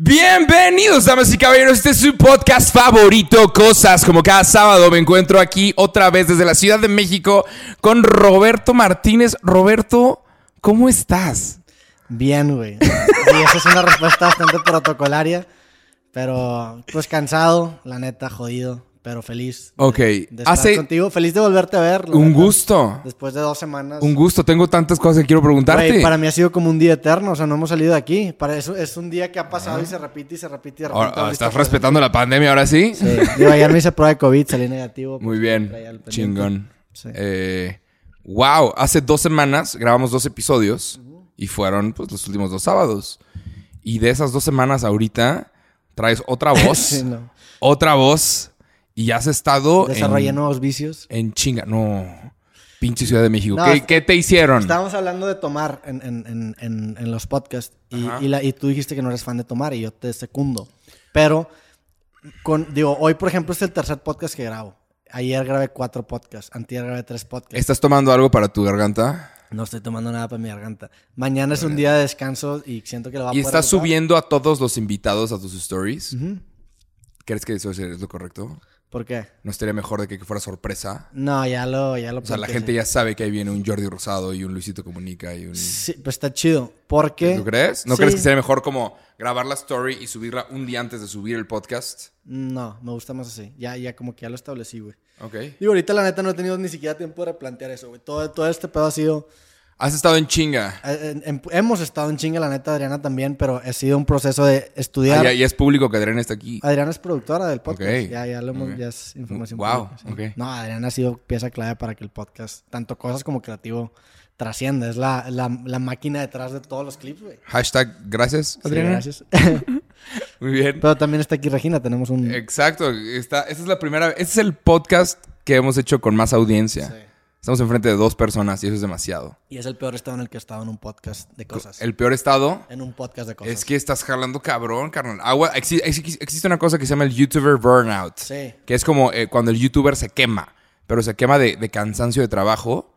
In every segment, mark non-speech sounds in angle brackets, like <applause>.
Bienvenidos, damas y caballeros. Este es su podcast favorito, Cosas. Como cada sábado me encuentro aquí otra vez desde la Ciudad de México con Roberto Martínez. Roberto, ¿cómo estás? Bien, güey. Y esa es una respuesta bastante protocolaria. Pero, pues cansado, la neta, jodido, pero feliz. de- Ok. De, estar Hace contigo. Feliz de volverte a ver. un gusto. Después de dos semanas. Un gusto. Tengo tantas cosas que quiero preguntarte. Para mí ha sido como un día eterno, o sea, no hemos salido de aquí. Para eso es un día que ha pasado y se repite y se repite y de repente. Ahora- ¿Estás respetando la pandemia ahora sí? Sí. Digo, ayer me hice prueba de COVID, salí negativo. Muy pues, bien. Chingón. Sí. Eh, wow. Hace dos semanas grabamos dos episodios y fueron pues, los últimos dos sábados. Y de esas dos semanas ahorita traes otra <laughs> voz. Sí, no. otra voz y has estado Desarrollé en, nuevos vicios. en chinga. No. Pinche Ciudad de México. No, ¿Qué, te hicieron? Estábamos hablando de tomar en, en- en- los podcasts y, y la- y tú dijiste que no eres fan de tomar y yo te secundo. Pero, con, digo, hoy por ejemplo es el tercer podcast que grabo. Ayer grabé cuatro podcasts, antier grabé tres podcasts. ¿Estás tomando algo para tu garganta? No estoy tomando nada para mi garganta. Mañana es un día de descanso y siento que lo va a ¿Y poder estás subiendo a todos los invitados a tus stories? ¿Crees que eso es lo correcto? ¿Por qué? ¿No estaría mejor de que fuera sorpresa? No, ya lo, ya lo O sea, la gente ya sabe que ahí viene un Jordi Rosado y un Luisito Comunica y un... Sí, pues está chido. Porque. ¿Tú crees? ¿No Sí. crees que sería mejor como grabar la story y subirla un día antes de subir el podcast? No, me gusta más así. Ya, ya como que ya lo establecí, güey. Ok. Digo, ahorita la neta no he tenido ni siquiera tiempo de replantear eso, güey. Todo, todo este pedo ha sido. Has estado en chinga. eh, en- en- hemos estado en chinga, la neta, Adriana también, pero ha sido un proceso de Ah, estudiar. ya, ya es público que Adrián está aquí. Adriana es productora del podcast. Ok. Ya, ya lo hemos, ya es información. Wow, pública, sí. No, Adriana ha sido pieza clave para que el podcast, tanto cosas como creativo, trascienda. Es la, la, la máquina detrás de todos los clips, güey. Hashtag gracias, Sí, Adriana. gracias. <laughs> Muy bien. pero también está aquí Regina, tenemos un. Exacto. Está, esta es la primera. Este es el podcast que hemos hecho con más audiencia. Sí. Estamos enfrente de dos personas y eso es demasiado. Y es el peor estado en el que he estado en un podcast de cosas. El peor estado En un podcast de cosas. es que estás jalando cabrón, carnal. Agua, exi- exi- existe una cosa que se llama el YouTuber burnout. Sí. Que es como eh, cuando el YouTuber se quema, pero se quema de, de cansancio de trabajo.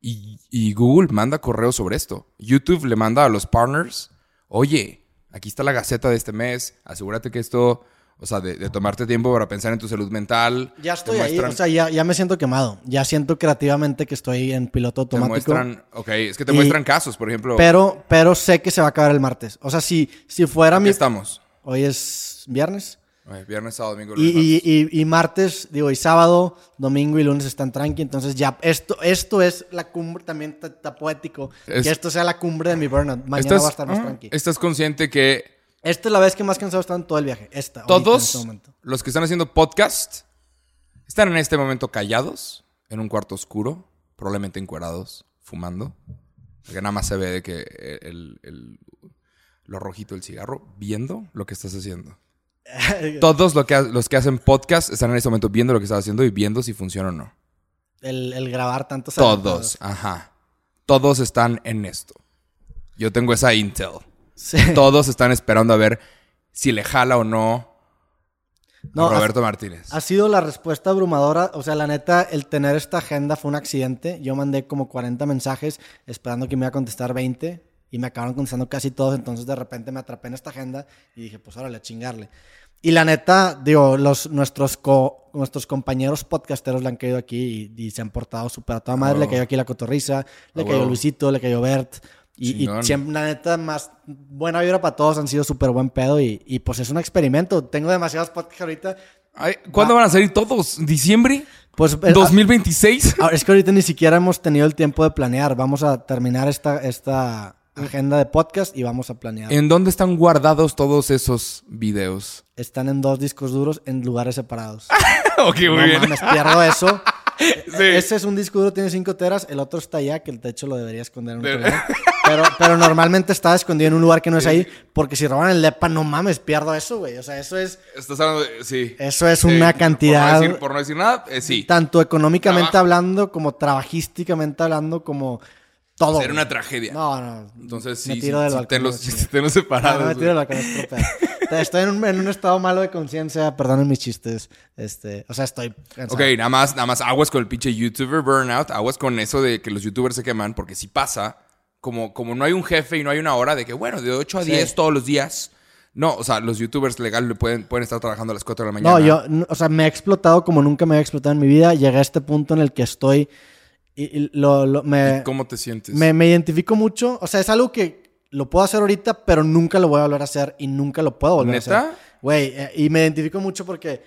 Y, y Google manda correos sobre esto. YouTube le manda a los partners, oye, aquí está la gaceta de este mes, asegúrate que esto, o sea, de, de tomarte tiempo para pensar en tu salud mental. Ya Te estoy ahí, o sea, ya, ya me siento quemado. Ya siento creativamente que estoy en piloto Te automático. muestran, ok, es que te Y- muestran casos, por ejemplo. Pero, pero sé que se va a acabar el martes. O sea, si, si fuera mi... estamos. Hoy es viernes. Viernes, sábado, domingo, Y, lunes, y, y, y martes, digo, y sábado, domingo y lunes están tranqui. Entonces ya, esto, esto es la cumbre, también está, poético. Es- que esto sea la cumbre de mi burnout. Mañana ¿Estás, va a estar más ah, tranqui. ¿Estás consciente que Esta es la vez que más cansado he estado en todo el viaje. Esta. este todos momento. los que están haciendo podcast están en este momento callados, en un cuarto oscuro, probablemente encuerados, fumando? Porque nada más se ve de que el, el- lo rojito del cigarro, viendo lo que estás haciendo. <laughs> Todos lo que, los que hacen podcast están en este momento viendo lo que estás haciendo y viendo si funciona o no. El, el grabar tantos Todos, ajá. Todos están en esto. Yo tengo esa intel. Sí. Todos están esperando a ver si le jala o no, No, a Roberto Martínez. Ha sido la respuesta abrumadora. O sea, la neta, el tener esta agenda fue un accidente. Yo mandé como 40 mensajes esperando que me iba a contestar 20 y me acabaron contestando casi todos. Entonces, de repente me atrapé en esta agenda y dije, pues órale, a chingarle. Y la neta, digo, los, nuestros, co- nuestros compañeros podcasteros le han caído aquí y, y se han portado súper a toda madre. Le cayó aquí la cotorriza, le cayó. Luisito, le cayó Bert. Y, y siempre, la neta, más buena vibra para todos, han sido súper buen pedo y, y pues es un experimento. Tengo demasiados podcasts ahorita. Ay, ¿Cuándo van a salir todos? ¿Diciembre? Pues eh, ¿2026? ah, es que ahorita ni siquiera hemos tenido el tiempo de planear. Vamos a terminar esta, esta agenda de podcast y vamos a planear. ¿En dónde están guardados todos esos videos? Están en dos discos duros en lugares separados. <laughs> ok, no mames, pierdo eso. <laughs> Sí. Ese es un disco duro, tiene 5 teras. El otro está allá, que el techo lo debería esconder en lugar. <laughs> Pero, pero normalmente está escondido en un lugar que no es ahí. Porque si roban el depa, no mames, pierdo eso, güey. O sea, eso es, Estás hablando de... Sí. eso es Sí, una por no cantidad. decir- Por no decir, nada, eh, sí. Tanto económicamente Trabajo. hablando, como trabajísticamente hablando, como todo. Sería güey. una tragedia. No, no. Entonces, me sí, tiro sí, del sí, balcón. tenlos, <laughs> no, chinga. sí, tenlos No, separados. no me tiro del balcón. Estoy en un, en un estado malo de conciencia, perdonen mis chistes. Este, o sea, estoy cansado. Ok, nada más, nada más aguas con el pinche YouTuber burnout, aguas con eso de que los YouTubers se queman, porque si pasa, como, como no hay un jefe y no hay una hora de que, bueno, de 8 a Sí. 10 todos los días, No, o sea, los youtubers legales pueden, pueden estar trabajando a las 4 de la mañana. No, yo, n- o sea, me he explotado como nunca me había explotado en mi vida. Llegué a este punto en el que estoy y, y lo, lo- me, ¿Cómo te sientes? me, me identifico mucho. O sea, es algo que lo puedo hacer ahorita, pero nunca lo voy a volver a hacer y nunca lo puedo volver a ¿Neta? hacer. Güey, eh, y me identifico mucho porque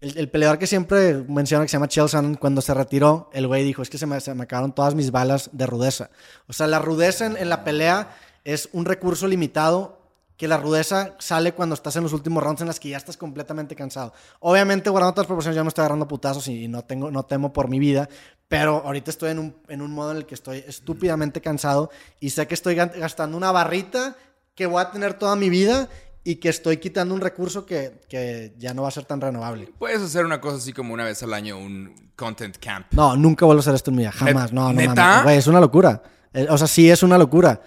el, el peleador que siempre menciona que se llama Chael Sonnen, cuando se retiró, el güey dijo, es que se me, se me acabaron todas mis balas de rudeza. O sea, la rudeza en, la pelea es un recurso limitado que la rudeza sale cuando estás en los últimos rounds en las que ya estás completamente cansado. Obviamente, guardando otras proporciones, yo me estoy agarrando putazos y no, tengo, no temo por mi vida, pero ahorita estoy en un, en un modo en el que estoy estúpidamente cansado y sé que estoy gastando una barrita que voy a tener toda mi vida y que estoy quitando un recurso que, que ya no va a ser tan renovable. Puedes hacer una cosa así como una vez al año, un content camp. No, nunca vuelvo a hacer esto en mi vida. Jamás. No, no ¿neta? mames. Güey, es una locura. Eh, O sea, sí es una locura.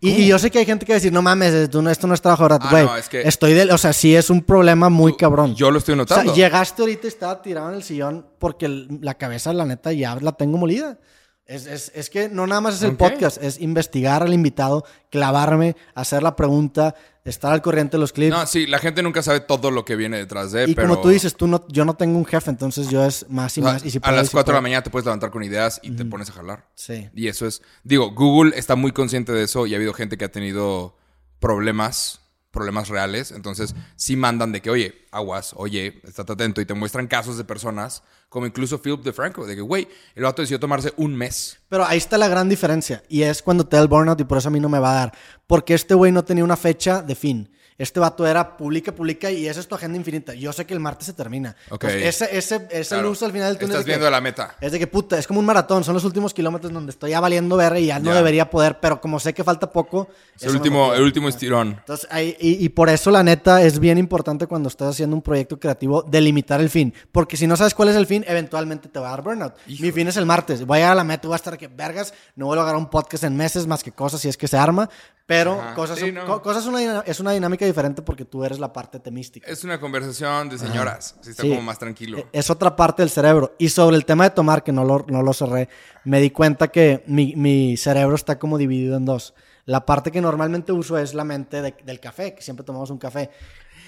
Y, y yo sé que hay gente que va a decir, no mames, esto no, es trabajo gratis. Ah, Güey, no, es que- estoy de... O sea, sí es un problema muy cabrón. Yo lo estoy o notando. sea, llegaste ahorita y estaba tirado en el sillón porque la cabeza, la neta, ya la tengo molida. Es, es- es que no nada más es el podcast, es investigar al invitado, clavarme, hacer la pregunta, estar al corriente de los clips. No, sí, la gente nunca sabe todo lo que viene detrás de, y pero... como tú dices, tú no, yo no tengo un jefe, entonces yo es más y o sea, más. Y si a las y si 4 de la mañana te puedes levantar con ideas y te pones a jalar. Sí. Y eso es... Digo, Google está muy consciente de eso y ha habido gente que ha tenido problemas, problemas reales. Entonces, sí mandan de que, oye, aguas, oye, estate atento. Y te muestran casos de personas, como incluso Philip DeFranco, de que, güey, el vato decidió tomarse un mes. Pero ahí está la gran diferencia. Y es cuando te da el burnout y por eso a mí no me va a dar. Porque este güey no tenía una fecha de fin. Este vato era publica, publica y esa es tu agenda infinita. Yo sé que el martes se termina. Ok. Entonces, ese, ese, ese Claro. luz al final del túnel. Estás es de que- viendo la meta. Es de que puta, es como un maratón. Son los últimos kilómetros donde estoy ya valiendo ver y ya no Ya. debería poder. Pero como sé que falta poco. Es el último, el último estirón. Entonces, ahí- y, y por eso, la neta, es bien importante cuando estás haciendo un proyecto creativo delimitar el fin. Porque si no sabes cuál es el fin, eventualmente te va a dar burnout. Mi fin es el martes. Voy a llegar a la meta, voy a estar que vergas. No voy a lograr un podcast en meses más que cosas si es que se arma. Pero Ajá. cosas, Sí, son- no. co- cosas una, es una dinámica diferente porque tú eres la parte temística. Es una conversación de señoras. Así está Sí. como más tranquilo. Eh, Es otra parte del cerebro. Y sobre el tema de tomar, que no lo, no lo cerré, me di cuenta que mi, mi cerebro está como dividido en dos. La parte que normalmente uso es la mente de- del café, que siempre tomamos un café.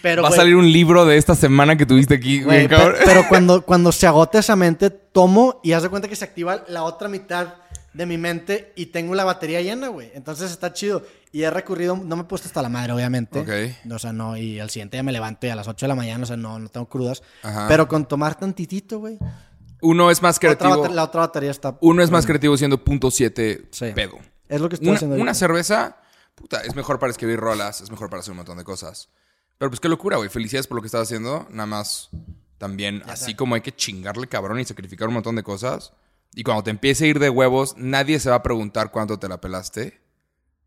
Pero, Va a güey, salir un libro de esta semana que tuviste aquí, güey, güey, cabrón. pe- pero <laughs> cuando, cuando se agota esa mente, tomo y haz de cuenta que se activa la otra mitad de mi mente y tengo la batería llena, güey. Entonces está chido. Y he recurrido, no me he puesto hasta la madre, obviamente. Ok. O sea, no, y al siguiente día me levanto y a las 8 de la mañana, o sea, no, no tengo crudas. Ajá. Pero con tomar tantitito, güey. Uno es más creativo. la otra batería está. Uno es más creativo siendo punto .7 Sí. pedo. Es lo que estoy Una, haciendo. una cerveza, puta, es mejor para escribir rolas, es mejor para hacer un montón de cosas. Pero pues qué locura, güey. Felicidades por lo que estás haciendo. Nada más también, así como hay que chingarle cabrón y sacrificar un montón de cosas. Y cuando te empiece a ir de huevos, nadie se va a preguntar cuánto te la pelaste.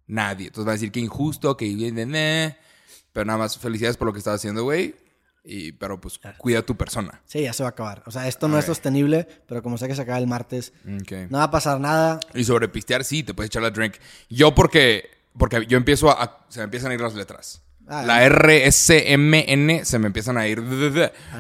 Nadie. Entonces va a decir que injusto, que... ne. Pero nada más, felicidades por lo que estás haciendo, güey. Y, pero pues cuida tu persona. Sí, ya se va a acabar. O sea, esto no es sostenible, pero como sé que se acaba el martes, Ok. no va a pasar nada. Y sobre pistear, sí, te puedes echar la drink. Yo porque, porque yo empiezo a, a- Se me empiezan a ir las letras. Ah, la R, S, M, N se me empiezan a ir.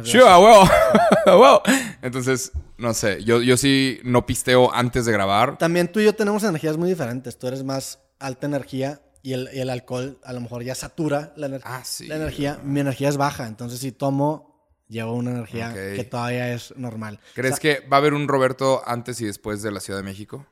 Sí. <laughs> A huevo. Entonces, no sé. Yo, yo sí no pisteo antes de grabar. También tú y yo tenemos energías muy diferentes. Tú eres más alta energía y el, y el alcohol a lo mejor ya satura la, ener- Ah, sí. la energía. Mi energía es baja, entonces si tomo, llevo una energía que todavía es normal. ¿Crees O sea, que va a haber un Roberto antes y después de la Ciudad de México?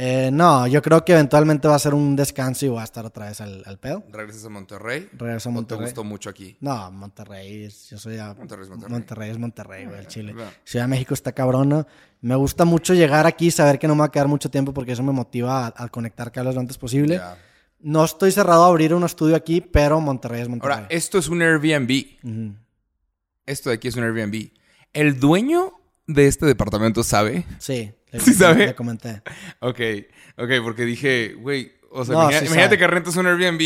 Eh, no, yo creo que eventualmente va a ser un descanso y voy a estar otra vez al, al pedo. ¿Regresas a Monterrey? Regreso a ¿O te Monterrey. gustó mucho aquí? No, Monterrey, es- yo soy a Monterrey es Monterrey. Monterrey es Monterrey, güey, el Chile. Ciudad de México está cabrona. Me gusta mucho llegar aquí, saber que no me va a quedar mucho tiempo porque eso me motiva a, a conectar cables lo antes posible. No estoy cerrado a abrir un estudio aquí, pero Monterrey es Monterrey. Ahora, esto es un Airbnb. Esto de aquí es un Airbnb. ¿El dueño de este departamento sabe? Sí, le, ¿Sí sabe? le comenté. Ok, ok, porque dije, güey, o sea, No, imagina- sí imagínate sabe. que rentas un Airbnb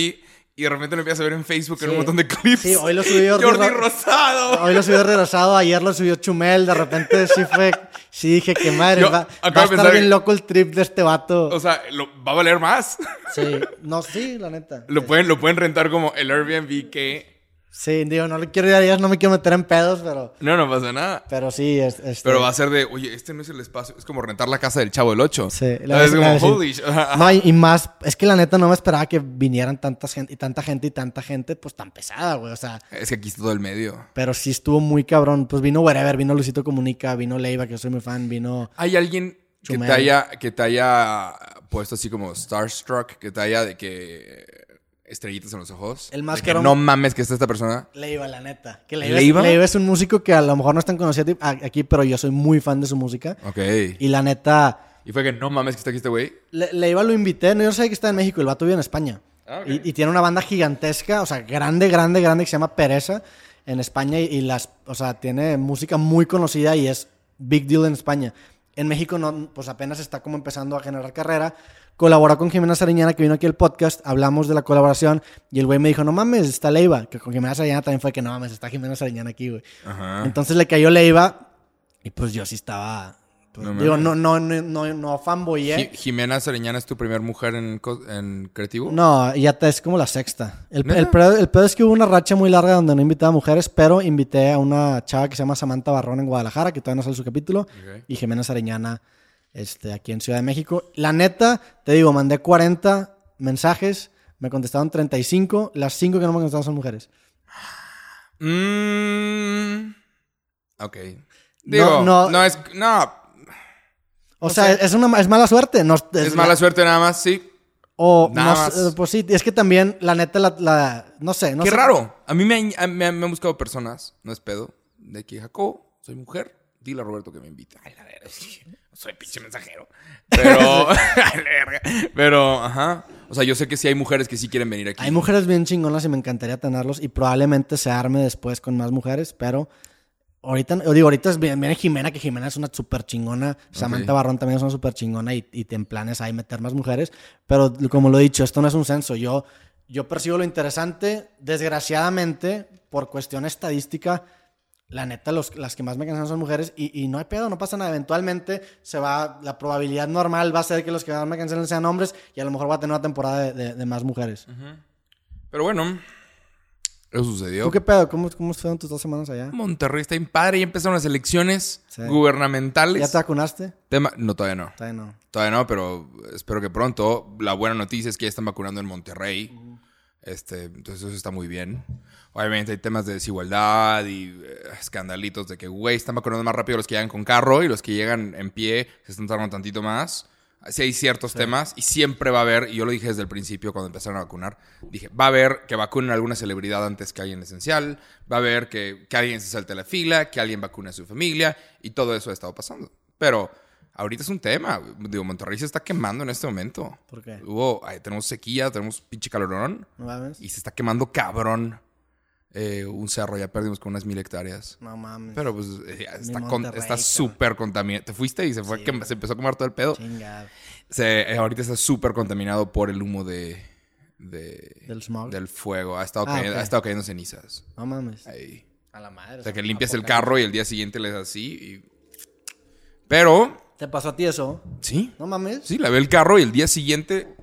y de repente lo empiezas a ver en Facebook en un montón de clips. Sí, hoy lo subió Jordi Jordi Ro- Rosado. Hoy lo subió regresado, ayer lo subió Chumel, de repente sí fue, sí dije que madre, Yo va, va a estar bien loco el trip de este vato. O sea, lo- va a valer más. Sí, no, sí, la neta. Lo pueden, lo pueden rentar como el Airbnb que Sí, digo, no le quiero ir a ellas, no me quiero meter en pedos, pero, No, no pasa nada. pero sí, es, este- Pero va a ser de, oye, este no es el espacio. Es como rentar la casa del chavo del 8. Sí, la es la- como, holy. <laughs> No, y, y más, es que la neta no me esperaba que vinieran tanta gente y tanta gente y tanta gente, pues tan pesada, güey. O sea, Es que aquí está todo el medio. pero sí estuvo muy cabrón. Pues vino Wherever, vino Luisito Comunica, vino Leiva, que yo soy muy fan, vino. ¿Hay alguien que te, haya, que te haya puesto así como Starstruck? Que te haya de que estrellitas en los ojos. El más De que no mames que está esta persona. Leiva, la neta. Que Leiva, ¿Leiva? Leiva es un músico que a lo mejor no es tan conocido aquí, pero yo soy muy fan de su música. Ok. Y la neta, Y fue que no mames que está aquí este güey. Le- Leiva lo invité, no yo sé que está en México, el vato vive en España. Ah, ok. y, y tiene una banda gigantesca, o sea, grande, grande, grande, que se llama Pereza en España. Y, y las, o sea, tiene música muy conocida y es big deal en España. En México, no, pues apenas está como empezando a generar carrera. Colaboró con Jimena Sariñana, que vino aquí al podcast. Hablamos de la colaboración. Y el güey me dijo, no mames, está Leiva. Que con Jimena Sariñana también fue que no mames, está Jimena Sariñana aquí, güey. Ajá. Entonces le cayó Leiva. Y pues yo sí estaba. pues, No digo, no, no, no, no, no fanboyé. Ji- Jimena Sariñana es tu primer mujer en, en creativo. No, ya te, es como la sexta. El, el, pedo, el pedo es que hubo una racha muy larga donde no invitaba mujeres, pero invité a una chava que se llama Samantha Barrón en Guadalajara, que todavía no sale su capítulo, Ok. y Jimena Sariñana este, aquí en Ciudad de México. La neta, te digo, mandé 40 mensajes, me contestaron 35, las 5 que no me contestaron son mujeres. Mm, ok. Digo, no, no- es. No. O sea, es, una, es mala suerte. No, Es mala suerte nada más, sí. O, Nada no más. pues sí, es que también, la neta, la, la- no sé. No Qué sé. raro. A mí me han, a- me han- me han buscado personas, no es pedo, de que, Jacob, soy mujer, dile a Roberto que me invita. Ay, la verga, sí, soy pinche mensajero. Pero, <laughs> pero, ajá. O sea, yo sé que sí hay mujeres que sí quieren venir aquí. Hay mujeres bien chingonas y me encantaría tenerlos y probablemente se arme después con más mujeres, pero ahorita, yo digo, ahorita es bien, viene Jimena, que Jimena es una súper chingona, Samantha Ok. Barrón también es una súper chingona y, y te en planes ahí meter más mujeres, pero como lo he dicho, esto no es un censo, yo, yo percibo lo interesante, desgraciadamente, por cuestión estadística, la neta, los, las que más me cansan son mujeres y, y no hay pedo, no pasa nada. Eventualmente se va, la probabilidad normal va a ser que los que más me cancelen sean hombres y a lo mejor va a tener una temporada de, de- de más mujeres. Pero bueno, eso sucedió. ¿Tú qué pedo? ¿Cómo, cómo fueron tus dos semanas allá? Monterrey está bien padre. Ya empezaron las elecciones Sí. gubernamentales. ¿Ya te vacunaste? Tema- No, todavía no. Todavía no. Todavía no, pero espero que pronto. La buena noticia es que ya están vacunando en Monterrey. Este, entonces eso está muy bien. Obviamente hay temas de desigualdad y eh, escandalitos de que, güey, están vacunando más rápido los que llegan con carro y los que llegan en pie se están tardando tantito más. Sí hay ciertos temas y siempre va a haber, y yo lo dije desde el principio cuando empezaron a vacunar, dije, va a haber que vacunen a alguna celebridad antes que alguien esencial, va a haber que, que alguien se salte la fila, que alguien vacune a su familia y todo eso ha estado pasando. Pero ahorita es un tema, digo, Monterrey se está quemando en este momento. ¿Por qué? Hubo, ay, tenemos sequía, tenemos pinche calorón y se está quemando cabrón eh, un cerro, ya perdimos con unas mil hectáreas. No mames. Pero pues eh, está, con- está súper contaminado. Te fuiste y se fue a quem- se empezó a quemar todo el pedo. Chingado. Se- eh, ahorita está súper contaminado por el humo de, de- ¿Del smog? del fuego. Ha estado, Ah, cayendo, ha estado cayendo cenizas. No mames. Ahí. A la madre. O sea, que limpias el carro y el día siguiente le das así. y- Pero, ¿Te pasó a ti eso? sí. No mames. Sí, lavé el carro y el día siguiente.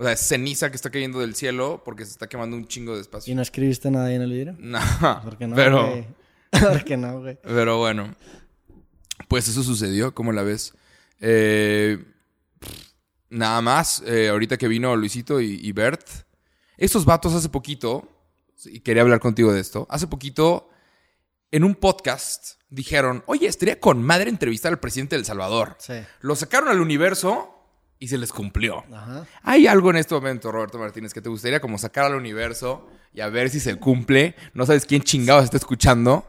O sea, es ceniza que está cayendo del cielo porque se está quemando un chingo de ¿Y espacio. no escribiste nada ahí en el vidrio? No, <laughs> ¿Por qué no? pero, güey? <laughs> ¿Por qué no, güey? pero bueno. Pues eso sucedió, ¿cómo la ves? Eh, nada más, eh, ahorita que vino Luisito y, y Bert. Estos vatos hace poquito, y quería hablar contigo de esto, hace poquito en un podcast dijeron, oye, estaría con madre entrevistar al presidente del Salvador. Sí. Lo sacaron al universo y se les cumplió. Ajá. ¿Hay algo en este momento, Roberto Martínez, que te gustaría como sacar al universo y a ver si se cumple? No sabes quién chingados está escuchando.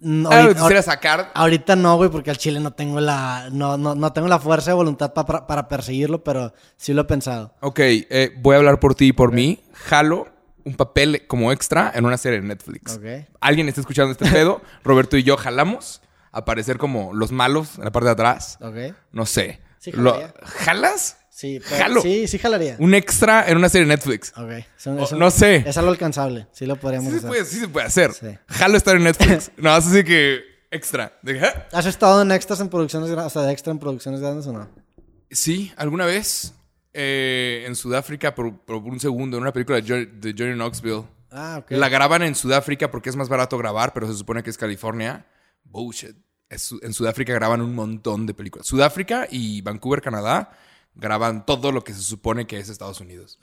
No, ¿Algo que ahorita, te quisiera sacar? ahorita no, güey, porque al chile no tengo la... No, no, no tengo la fuerza de voluntad pa- para, para perseguirlo, pero sí lo he pensado. Ok, eh, voy a hablar por ti y por mí. Jalo un papel como extra en una serie de Netflix. Ok. Alguien está escuchando este pedo. <laughs> Roberto y yo jalamos aparecer como los malos en la parte de atrás. ¿Ok? No sé. Sí, Lo-. ¿Jalas? Sí, pero- Jalo. sí, sí jalaría. Un extra en una serie de Netflix. Ok. Eso- eso- no sé. Es algo alcanzable. Sí lo podríamos Sí hacer. puede, sí se puede hacer. Sí. Jalo estar en Netflix. <laughs> no, así que extra. ¿eh? ¿Has estado en extras en producciones grandes? O sea, de extra en producciones grandes o no? Sí, alguna vez eh, en Sudáfrica por, por un segundo en una película de, de Johnny Knoxville. Ah, ok. La graban en Sudáfrica porque es más barato grabar, pero se supone que es California. Bullshit. Es en Sudáfrica graban un montón de películas. Sudáfrica y Vancouver, Canadá, graban todo lo que se supone que es Estados Unidos.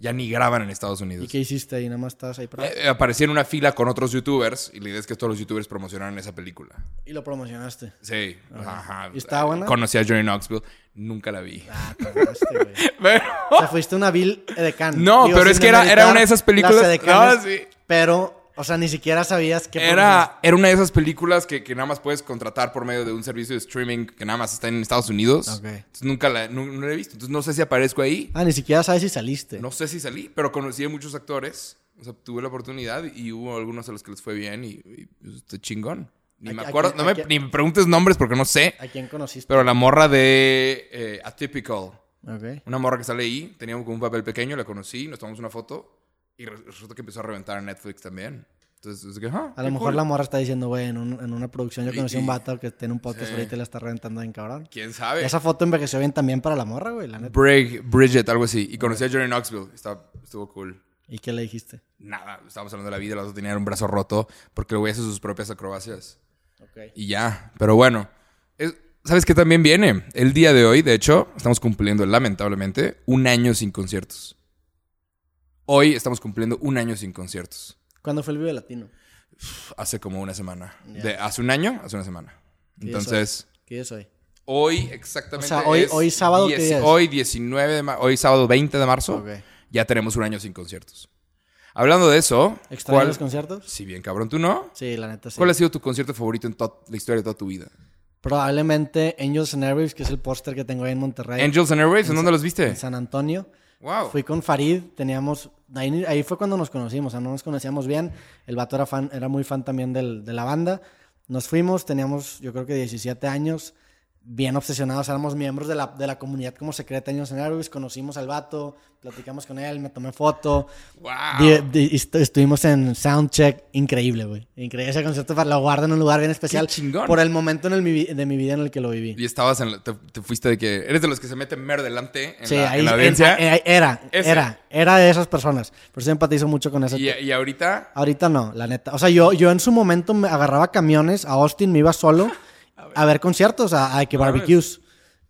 Ya ni graban en Estados ¿Y Unidos. qué hiciste ahí? Nada más estabas ahí para... Eh, aparecí en una fila con otros youtubers y la idea es que todos los youtubers promocionaran esa película. Y lo promocionaste. Sí, ajá. ¿Y estaba buena? Conocí a Johnny Knoxville, nunca la vi. Ah, cagaste, güey. <laughs> Pero- O sea, fuiste una Bill Edecán. No, pero es que era- era una de esas películas- las No, sí. Pero, o sea, ni siquiera sabías que... Era, era una de esas películas que, que nada más puedes contratar por medio de un servicio de streaming que nada más está en Estados Unidos. Ok. Entonces nunca la, nu- no, la he visto. Entonces no sé si aparezco ahí. Ah, ni siquiera sabes si saliste. No sé si salí, pero conocí a muchos actores. O sea, tuve la oportunidad y hubo algunos a los que les fue bien y, y pues, está chingón. Ni ¿A- me acuerdo, quién- no me, quién? ni me preguntes nombres porque no sé. ¿A quién conociste? Pero la morra de eh, Atypical, Ok. una morra que sale ahí, teníamos como un papel pequeño, la conocí, nos tomamos una foto y re- resulta que empezó a reventar en Netflix también. Entonces, es que, ah, A lo mejor cool. la morra está diciendo, güey, en, un- en una producción yo Y- conocí a y- un vato que tiene un podcast Sí. ahorita y la está reventando bien cabrón. ¿Quién sabe? Esa foto envejeció bien también para la morra, güey, la neta. Brig, Bridget, algo así. Y conocí a Johnny Knoxville. Está, estuvo cool. ¿Y qué le dijiste? Nada, estábamos hablando de la vida. El otro tenía un brazo roto porque el güey hace sus propias acrobacias. Ok. Y ya. Pero bueno, es- ¿sabes qué también viene? El día de hoy, de hecho, estamos cumpliendo, lamentablemente, un año sin conciertos. Hoy estamos cumpliendo un año sin conciertos. ¿Cuándo fue el Vive Latino? Hace como una semana. De, hace un año, hace una semana. ¿Qué día Entonces, ¿Qué día es hoy? hoy exactamente. O sea, hoy- es hoy sábado, ¿qué día es? Hoy 19 de ma- hoy sábado 20 de marzo. Ya tenemos un año sin conciertos. Hablando de eso, ¿Extrañas ¿cuál- los conciertos? Si bien cabrón, tú no. Sí, la neta sí. ¿Cuál ha sido tu concierto favorito en la historia de toda tu vida? Probablemente Angels and Airwaves, que es el póster que tengo ahí en Monterrey. Angels and Airwaves, ¿en dónde los viste? En San Antonio. Wow. Fui con Farid, teníamos... Ahí, ahí fue cuando nos conocimos, o sea, no nos conocíamos bien. El vato era, fan, era muy fan también del- de la banda. Nos fuimos, teníamos yo creo que 17 años, bien obsesionados, éramos miembros de la, de la comunidad como secreta Años en Airways, conocimos al vato, platicamos con él, me tomé foto. Wow. Di- di- est- estuvimos en Soundcheck, increíble, güey. Increíble ese concierto, para- lo guardo en un lugar bien especial. chingón. Por el momento en el mi de mi vida en el que lo viví. Y estabas en la- te, te fuiste de que eres de los que se meten mero delante en, Sí, la, ahí en la en- audiencia. era, Ese. era, era de esas personas. Por eso empatizo mucho con eso. y, y ahorita, Ahorita no, la neta. O sea, yo, yo en su momento me agarraba camiones a Austin, me iba solo a ver, conciertos, a, a que barbecues.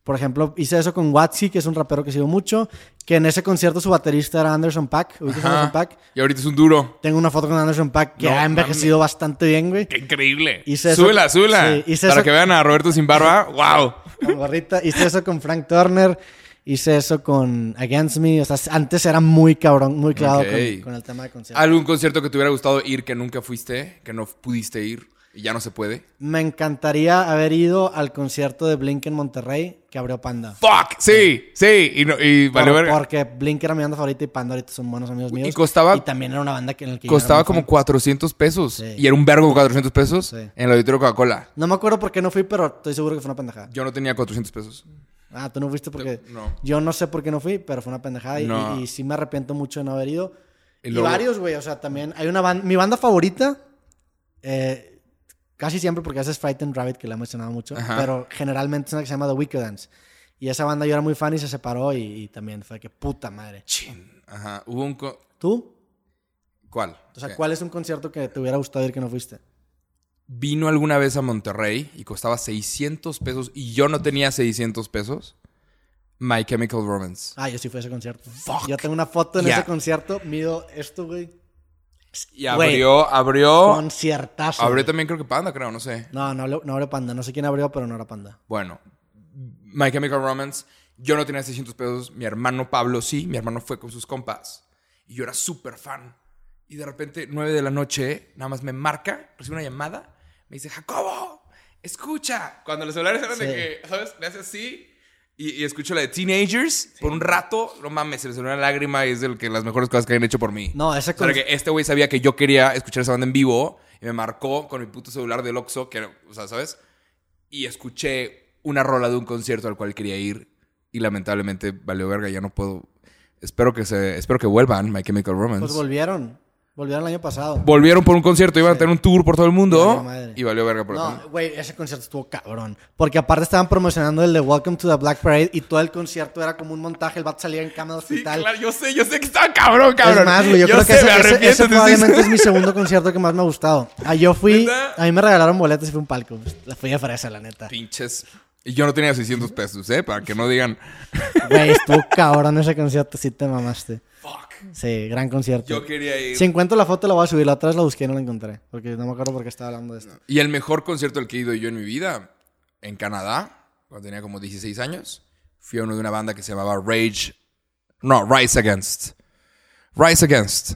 Por ejemplo, hice eso con Watsy, que es un rapero que sigo mucho, que en ese concierto su baterista era Anderson Pack. Y ahorita es un duro. Tengo una foto con Anderson Pack que No ha envejecido bastante bien, güey. ¡Qué increíble! Hice eso- súbela, súbela. Sí, hice Para eso- que vean a Roberto sin barba. <laughs> ¡Wow! Hice eso con Frank Turner. Hice eso con Against Me. O sea, antes era muy cabrón, muy clavado Ok. con, con el tema de conciertos. ¿Algún concierto que te hubiera gustado ir que nunca fuiste, que no pudiste ir y ya no se puede? Me encantaría haber ido al concierto de Blink en Monterrey que abrió Panda. ¡Fuck! Sí, sí. Y, no, y Por- verga. porque Blink era mi banda favorita y Panda ahorita son buenos amigos míos. Y costaba- Y también era una banda que en la que Costaba como fan. 400 400 pesos. Sí. Y era un vergo 400 pesos Sí. en el auditorio Coca-Cola. No me acuerdo por qué no fui, pero estoy seguro que fue una pendejada. Yo no tenía 400 pesos. Ah, tú no fuiste porque... No. Yo no sé por qué no fui, pero fue una pendejada. y- No. Y, y sí me arrepiento mucho de no haber ido. Y varios, güey. O sea, también hay una banda... Mi banda favorita... eh, casi siempre porque esa es Frightened Rabbit, que la he mencionado mucho. Ajá. Pero generalmente es una que se llama The Wicked Dance. Y esa banda yo era muy fan y se separó. Y, y también fue que puta madre. Chin. Ajá. Hubo un... co- ¿Tú? ¿Cuál? O sea. ¿cuál es un concierto que te hubiera gustado ir que no fuiste? Vino alguna vez a Monterrey y costaba 600 pesos y yo no tenía 600 pesos. My Chemical Romance. Ah, yo sí fui a ese concierto. Fuck. Yo tengo una foto en Yeah. ese concierto. Mido esto, güey. Y abrió, abrió... Conciertazo. Abrió también creo que Panda, creo, no sé. No, no, no abrió Panda. No sé quién abrió, pero no era Panda. Bueno, My Chemical Romance, yo no tenía 600 pesos, mi hermano Pablo sí, mi hermano fue con sus compas y yo era súper fan. Y de repente, 9 de la noche, nada más me marca, recibe una llamada, me dice, Jacobo, escucha. Cuando los celulares eran de Sí. que, ¿sabes? Le hace así y, y escucho la de Teenagers por un rato, no mames, se me salió una lágrima y es de que las mejores cosas que han hecho por mí. No, ese O sea, con- que este güey sabía que yo quería escuchar esa banda en vivo y me marcó con mi puto celular del Oxxo, que, o sea, ¿sabes? Y escuché una rola de un concierto al cual quería ir y lamentablemente valió verga, ya no puedo. Espero que se espero que vuelvan My Chemical Romance. Pues volvieron. Volvieron el año pasado. Volvieron por un concierto, iban a tener un tour por todo el mundo. madre. Y valió verga por No, güey, ese concierto estuvo cabrón. Porque aparte estaban promocionando el de Welcome to the Black Parade y todo el concierto era como un montaje. El vato salía en cama de Sí, hospital. claro, yo sé, yo sé que estaba cabrón, cabrón. Es más, güey, yo, creo que ese, ese- ese sí, sí, probablemente sí. es mi segundo concierto que más me ha gustado. Ah, yo fui, a mí me regalaron boletos y fue un palco. La fui de fresa, la neta. Pinches. Y yo no tenía 600 pesos, ¿eh? Para que no digan. Güey, estuvo cabrón ese concierto, sí te mamaste. Sí, gran concierto. Yo quería ir. Si encuentro la foto la voy a subir. La otra vez la busqué y no la encontré. Porque no me acuerdo por qué estaba hablando de esto. Y el mejor concierto al que he ido yo en mi vida, en Canadá, cuando tenía como 16 años, fui a uno de una banda que se llamaba Rage. No, Rise Against. Rise Against.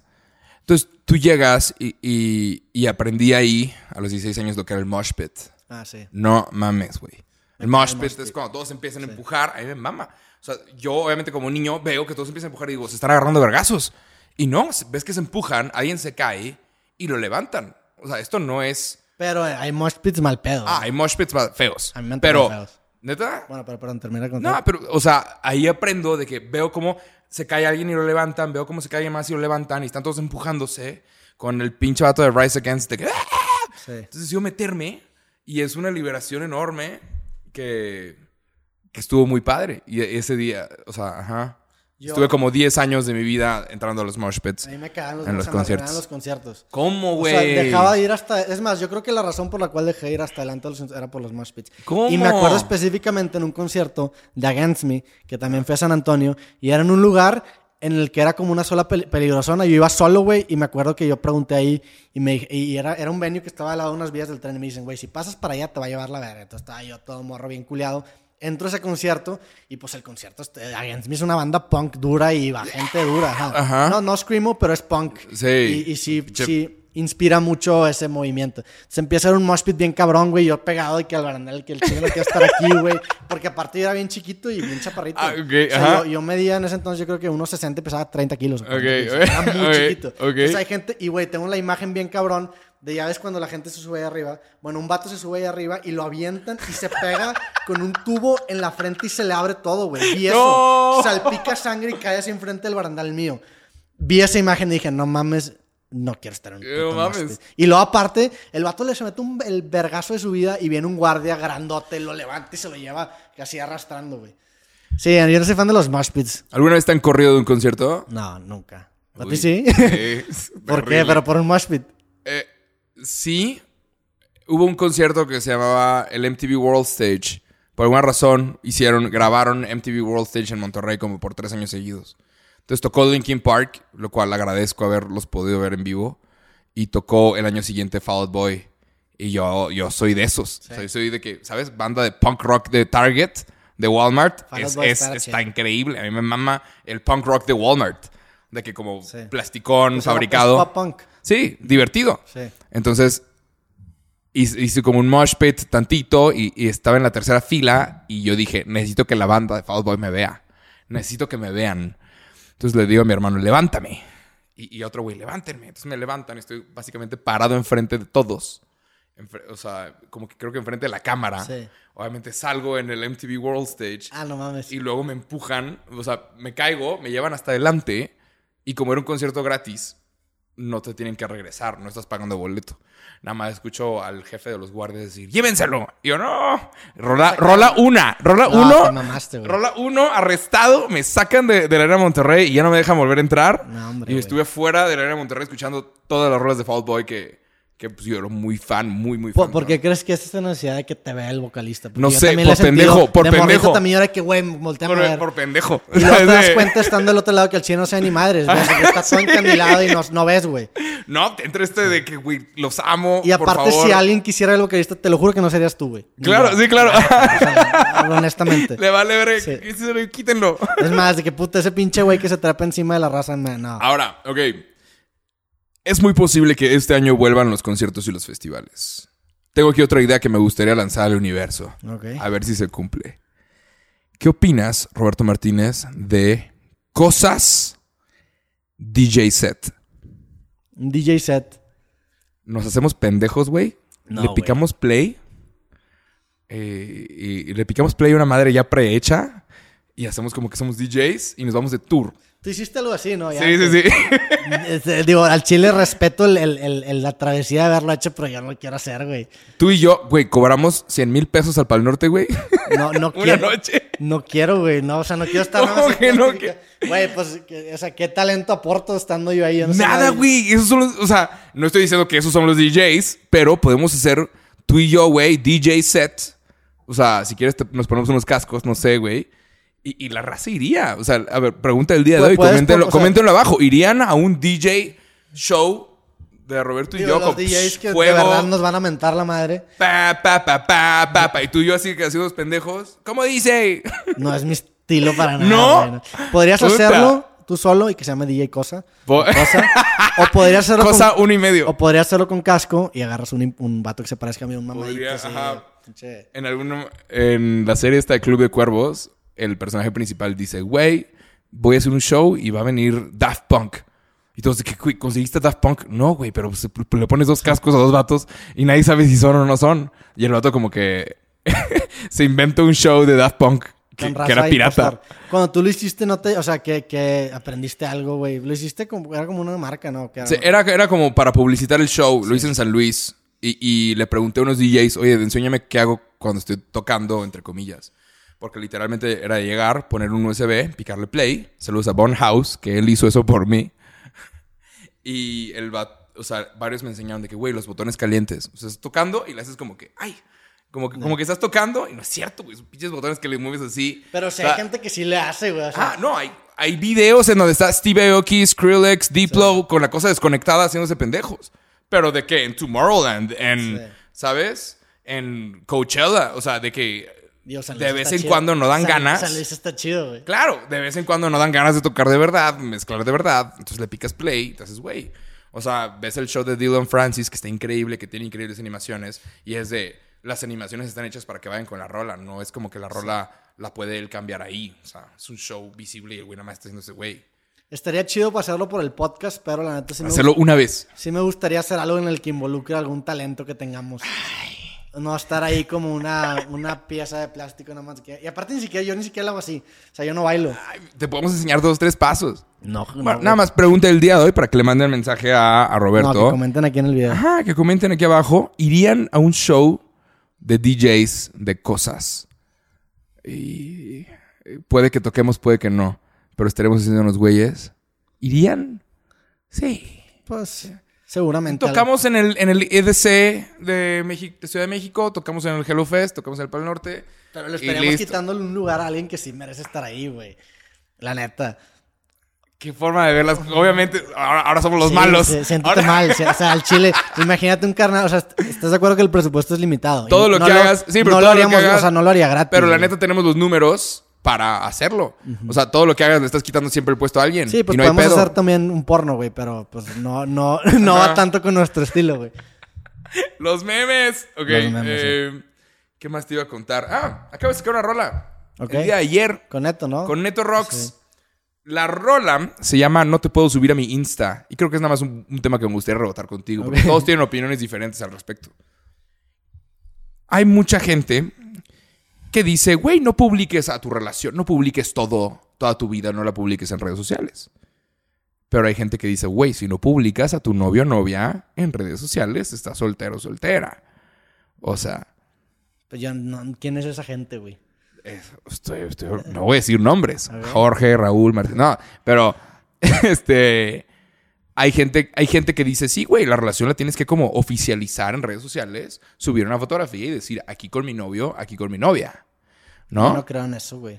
Entonces tú llegas y, y- y aprendí ahí, a los 16 años, lo que era el mosh pit. Ah, sí. No mames, güey. El mosh pit es cuando todos empiezan a empujar. A mí me mama. O sea, yo obviamente como niño veo que todos empiezan a empujar y digo, se están agarrando vergazos. Y no, ves que se empujan, alguien se cae y lo levantan. O sea, esto no es... Pero hay mosh pits mal pedo. Ah, hay mosh pits más feos. A mí me Pero, feos. ¿neta? Bueno, pero perdón, termina con. No, pero, o sea, ahí aprendo de que veo cómo se cae alguien y lo levantan, veo cómo se cae alguien más y lo levantan y están todos empujándose con el pinche vato de Rise Against de que... ¡ah! Sí. Entonces yo meterme y es una liberación enorme que, que estuvo muy padre. Y ese día, o sea, ajá. Yo- Estuve como 10 años de mi vida entrando a los mosh pits. A mí me cagan los, En los me conciertos. arruinaban los conciertos. ¿Cómo, O güey? sea, dejaba de ir hasta... Es más, yo creo que la razón por la cual dejé de ir hasta adelante era por los mosh pits. ¿Cómo? Y me acuerdo específicamente en un concierto de Against Me, que también fue a San Antonio, y era en un lugar en el que era como una sola peli- peligrosona. Yo iba solo, güey, y me acuerdo que yo pregunté ahí, y, me, y era, era un venue que estaba al lado de unas vías del tren, y me dicen, güey, si pasas para allá te va a llevar la verga. Entonces estaba yo todo morro bien culiado. Entro a ese concierto, y pues el concierto, este, Against Me es una banda punk dura y va gente dura. ajá. Ajá. No, no screamo, pero es punk. Sí. Y, y sí, sí, inspira mucho ese movimiento. Se empieza a ver un mosh pit bien cabrón, güey. Yo pegado y que el barandal, que el chile no quiere estar aquí, güey. Porque aparte yo era bien chiquito y bien chaparrito. Ah, ok, o sea, ajá. yo, yo medía en ese entonces, yo creo que unos 60 y pesaba 30 kilos. o 40 Ok, kilos. ok, Era muy chiquito. Entonces hay gente, y güey, tengo la imagen bien cabrón de ya ves cuando la gente se sube ahí arriba. Bueno, un vato se sube ahí arriba y lo avientan y se pega <laughs> con un tubo en la frente y se le abre todo, güey. Vi eso. ¡No! Salpica sangre y cae así enfrente del barandal mío. Vi esa imagen y dije, no mames, no quiero estar en un puto mames. Y luego aparte, el vato le se mete un- el vergazo de su vida y viene un guardia grandote, lo levanta y se lo lleva casi arrastrando, güey. Sí, yo no soy fan de los mosh pits. ¿Alguna vez te han corrido de un concierto? No, nunca. ¿A ti sí? <laughs> ¿Por qué? Pero por un mosh pit. Sí, hubo un concierto que se llamaba el MTV World Stage. Por alguna razón hicieron, grabaron MTV World Stage en Monterrey como por tres años seguidos. Entonces tocó Linkin Park, lo cual agradezco haberlos podido ver en vivo. Y tocó el año siguiente Fall Out Boy. Y yo, yo soy de esos. O sea, yo soy de que, ¿sabes? Banda de punk rock de Target, de Walmart. Fall Es, es- está increíble. A mí me mama el punk rock de Walmart. De que como Sí. plasticón, Pues fabricado. es pop punk. Sí, divertido. Sí. Entonces, hice, como un mosh pit tantito y, y estaba en la tercera fila y yo dije, necesito que la banda de Fall Out Boy me vea. Necesito que me vean. Entonces le digo a mi hermano, levántame. Y, y otro güey, levántenme. Entonces me levantan y estoy básicamente parado enfrente de todos. Enfre- o sea, como que creo que enfrente de la cámara. Sí. Obviamente salgo en el MTV World Stage. Ah, no mames. Y luego me empujan, o sea, me caigo, me llevan hasta adelante y como era un concierto gratis, no te tienen que regresar, no estás pagando boleto. Nada más escucho al jefe de los guardias decir, llévenselo. Y yo, no, rola, rola una, rola No, uno, mamaste, rola uno, arrestado, me sacan de, de la arena de Monterrey y ya no me dejan volver a entrar. No, hombre, y estuve fuera de la arena de Monterrey escuchando todas las rolas de Fall Boy que, que pues, yo era muy fan, muy, muy fan. ¿Por, qué crees que es esta necesidad de que te vea el vocalista? Porque No sé, por pendejo, por de pendejo. también era que, güey, volteame a Por, ver. por pendejo. Y luego te das <laughs> cuenta estando del otro lado que el chino no sabe ni madres, güey. porque está todo <laughs> encandilado y no, no ves, güey. No, te entra este de que, güey, los amo. Y por aparte, favor. si alguien quisiera el vocalista, te lo juro que no serías tú, güey. Claro, sí, claro. O sea, honestamente. <laughs> Le vale ver. Sí. Quítenlo. Es más, de que puta, ese pinche güey que se trapa encima de la raza, man, no. Ahora, ok. Es muy posible que este año vuelvan los conciertos y los festivales. Tengo aquí otra idea que me gustaría lanzar al universo. A ver si se cumple. ¿Qué opinas, Roberto Martínez, de cosas DJ set? Un DJ set. Nos hacemos pendejos, güey. No, le picamos play. eh, y, y le picamos play a una madre ya prehecha. Y hacemos como que somos DJs y nos vamos de tour. Tú hiciste algo así, ¿no? Ya, Sí, sí, que- sí. Este, digo, al chile respeto el- el- el- el- la travesía de haberlo hecho, pero yo no lo quiero hacer, güey. Tú y yo, güey, cobramos 100 mil pesos al Pal Norte, güey. No, no <laughs> Una quiero. noche. No quiero, güey. No, o sea, no quiero estar <laughs> ¿Cómo nada más que no? aquí, Güey, pues, que- o sea, ¿qué talento aporto estando yo ahí? Yo no Nada, güey. Esos son los. O sea, no estoy diciendo que esos son los DJs, pero podemos hacer tú y yo, güey, DJ set. O sea, si quieres, te- nos ponemos unos cascos, no sé, güey. Y, y la raza iría. O sea, a ver, pregunta del día de hoy. Coméntenlo, sea- abajo. ¿Irían a un DJ show de Roberto y yo los con DJs que fuego? de verdad nos van a mentar la madre. Pa, pa, pa, pa, pa, pa. Y tú y yo así que así los pendejos. ¿Cómo dice? <laughs> No es mi estilo para nada. ¿No? Podrías Puta. hacerlo tú solo y que se llame DJ Cosa. Cosa. O podrías <laughs> hacerlo Cosa con, uno y medio. o podrías hacerlo con casco y agarras un, un vato que se parezca a mí, un mamadito. Podría, así, ajá. En alguno, en la serie esta de Club de Cuervos, el personaje principal dice, güey, voy a hacer un show y va a venir Daft Punk. Y todos, ¿qué, güey, ¿conseguiste Daft Punk? No, güey, pero le pones dos cascos a dos vatos y nadie sabe si son o no son. Y el vato como que <laughs> se inventa un show de Daft Punk que, era pirata. Cuando tú lo hiciste, no te, o sea, que, que aprendiste algo, güey. Lo hiciste como, era como una marca, ¿no? Era- Sí, era, era como para publicitar el show. Lo hice en San Luis. Y, y le pregunté a unos DJs, oye, enséñame qué hago cuando estoy tocando, entre comillas. Porque literalmente era llegar, poner un USB, picarle play. Saludos a Bon House, que él hizo eso por mí. <laughs> Y el va, o sea, varios me enseñaron de que, güey, los botones calientes. O sea, estás tocando y le haces como que, ay. Como que, como que estás tocando y no es cierto, güey. Son pinches botones que le mueves así. Pero si O sea, hay gente que sí le hace, güey. o sea, Ah, no, hay, hay videos en donde está Steve Aoki, Skrillex, Diplo con la cosa desconectada haciéndose pendejos. Pero de que en Tomorrowland, en, Sí. ¿sabes? En Coachella, o sea, de que Digo, San de Luis vez está en chido. cuando no dan San- ganas. San Luis está chido, güey. Claro, de vez en cuando no dan ganas de tocar de verdad, mezclar de verdad. Entonces le picas play, entonces, güey. O sea, ves el show de Dylan Francis, que está increíble, que tiene increíbles animaciones. Y es de, las animaciones están hechas para que vayan con la rola. No es como que la rola la puede él cambiar ahí. O sea, es un show visible y el güey nada más está haciendo ese güey. Estaría chido pasarlo por el podcast, pero la neta sí me, Hacerlo una vez. sí me gustaría hacer algo en el que involucre algún talento que tengamos. No estar ahí como una, una pieza de plástico nada más. que- Y aparte ni siquiera, yo ni siquiera lo hago así. O sea, yo no bailo. Ay, te podemos enseñar dos, tres pasos. No, Bueno, nada más pregunta el día de hoy para que le manden mensaje a, a No, Roberto. que comenten aquí en el video. Ajá, que comenten aquí abajo. ¿Irían a un show de DJs de cosas? Y puede que toquemos, puede que no. Pero estaremos haciendo unos güeyes. ¿Irían? Sí. Pues seguramente. Tocamos en el, en el EDC de, México, de Ciudad de México, tocamos en el Hello Fest, tocamos en el Pal Norte. Pero le estaríamos quitándole un lugar a alguien que sí merece estar ahí, güey. La neta. Qué forma de verlas. Obviamente, ahora, ahora somos los Sí, malos. sí, siéntete Ahora- mal. <laughs> O sea, al chile, imagínate un carnal. O sea, ¿estás de acuerdo que el presupuesto es limitado? Y Todo lo no que hagas. Sí, pero no todo lo lo haríamos, que hagas. O sea, no lo haría gratis. Pero la güey. neta tenemos los números para hacerlo. O sea, todo lo que hagas le estás quitando siempre el puesto a alguien. Sí, pues y no hay podemos pedo. hacer también un porno, güey, pero pues no, no, <laughs> no Ajá. va tanto con nuestro estilo, güey. Los memes. Ok. Los memes, eh, ¿Qué más te iba a contar? Ah, acabo de sacar una rola. Ok. El día de ayer Con Neto, ¿no? con Neto Rocks. Sí. La rola se llama No te puedo subir a mi Insta. Y creo que es nada más un, un tema que me gustaría rebotar contigo. Porque todos tienen opiniones diferentes al respecto. Hay mucha gente que dice, güey, no publiques a tu relación, no publiques todo, toda tu vida, no la publiques en redes sociales. Pero hay gente que dice, güey, si no publicas a tu novio o novia en redes sociales, estás soltero o soltera. O sea, Pues yo no- ¿Quién es esa gente, güey? es- estoy- estoy- no voy a decir nombres. A. Jorge, Raúl, Martín. No, pero <laughs> este hay gente, hay gente que dice, sí, güey, la relación la tienes que como oficializar en redes sociales, subir una fotografía y decir, aquí con mi novio, aquí con mi novia. ¿No? Yo no creo en eso, güey.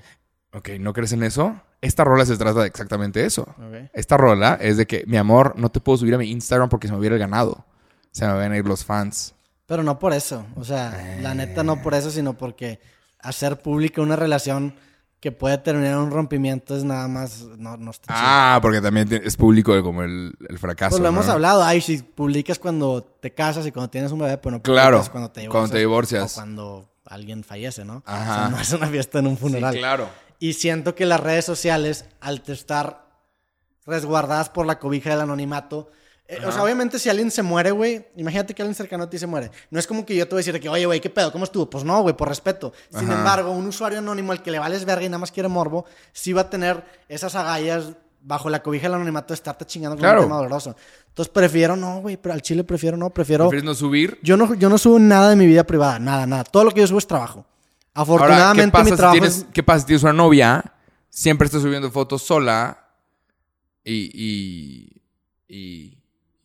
Ok, ¿no crees en eso? Esta rola se trata de exactamente eso. Esta rola es de que, mi amor, no te puedo subir a mi Instagram porque se me hubiera ganado. Se me van a ir los fans. Pero no por eso. O sea, la neta no por eso, sino porque hacer pública una relación que puede terminar un rompimiento es nada más. No, no está chido. Ah, porque también es público como el, el fracaso. Pues lo hemos hablado. Ay, si publicas cuando te casas y cuando tienes un bebé, pues no publicas Claro, cuando te divorcias. cuando te divorcias. O cuando alguien fallece, ¿no? Ajá. O sea, no es una fiesta en un Sí, funeral. claro. Y siento que las redes sociales, al estar resguardadas por la cobija del anonimato, eh, o sea, obviamente si alguien se muere, güey, imagínate que alguien cercano a ti se muere. No es como que yo te voy a decir de que, oye, güey, ¿qué pedo? ¿Cómo estuvo? Pues no, güey, por respeto. Sin Ajá. embargo, un usuario anónimo al que le vales verga y nada más quiere morbo, sí va a tener esas agallas bajo la cobija del anonimato de estarte chingando con Claro. un tema doloroso. Entonces prefiero no, güey, pero al chile prefiero no, prefiero... ¿Prefieres no subir? Yo no, yo no subo nada de mi vida privada, nada, nada. Todo lo que yo subo es trabajo. Ahora, ¿qué Afortunadamente pasa, mi si trabajo tienes, es... ¿qué pasa si tienes una novia? Siempre estás subiendo fotos sola y, y, y,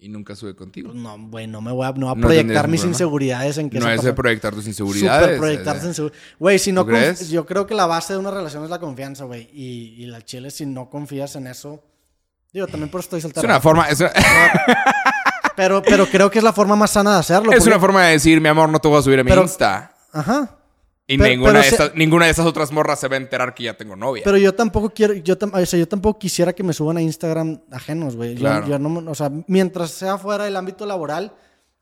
y nunca sube contigo. No, güey, no me voy a, no voy a No proyectar mis problema. inseguridades en que No es de proyectar tus inseguridades. Súper proyectarse es de- en su... Güey, si no... ¿Tú conf- crees? Yo creo que la base de una relación es la confianza, güey. Y, y la chile, si no confías en eso... Digo, también por eso estoy Es soltero. una forma, es una, <laughs> Pero, pero creo que es la forma más sana de hacerlo. es porque- una forma de decir, mi amor, no te voy a subir a mi Pero- Insta. Ajá. Y pero- ninguna, pero de se- estas, ninguna de estas otras morras se va a enterar que ya tengo novia. Pero yo tampoco quiero, yo, tam- o sea, yo tampoco quisiera que me suban a Instagram ajenos, güey. Yo- Claro. Yo, no, me- o sea, mientras sea fuera del ámbito laboral,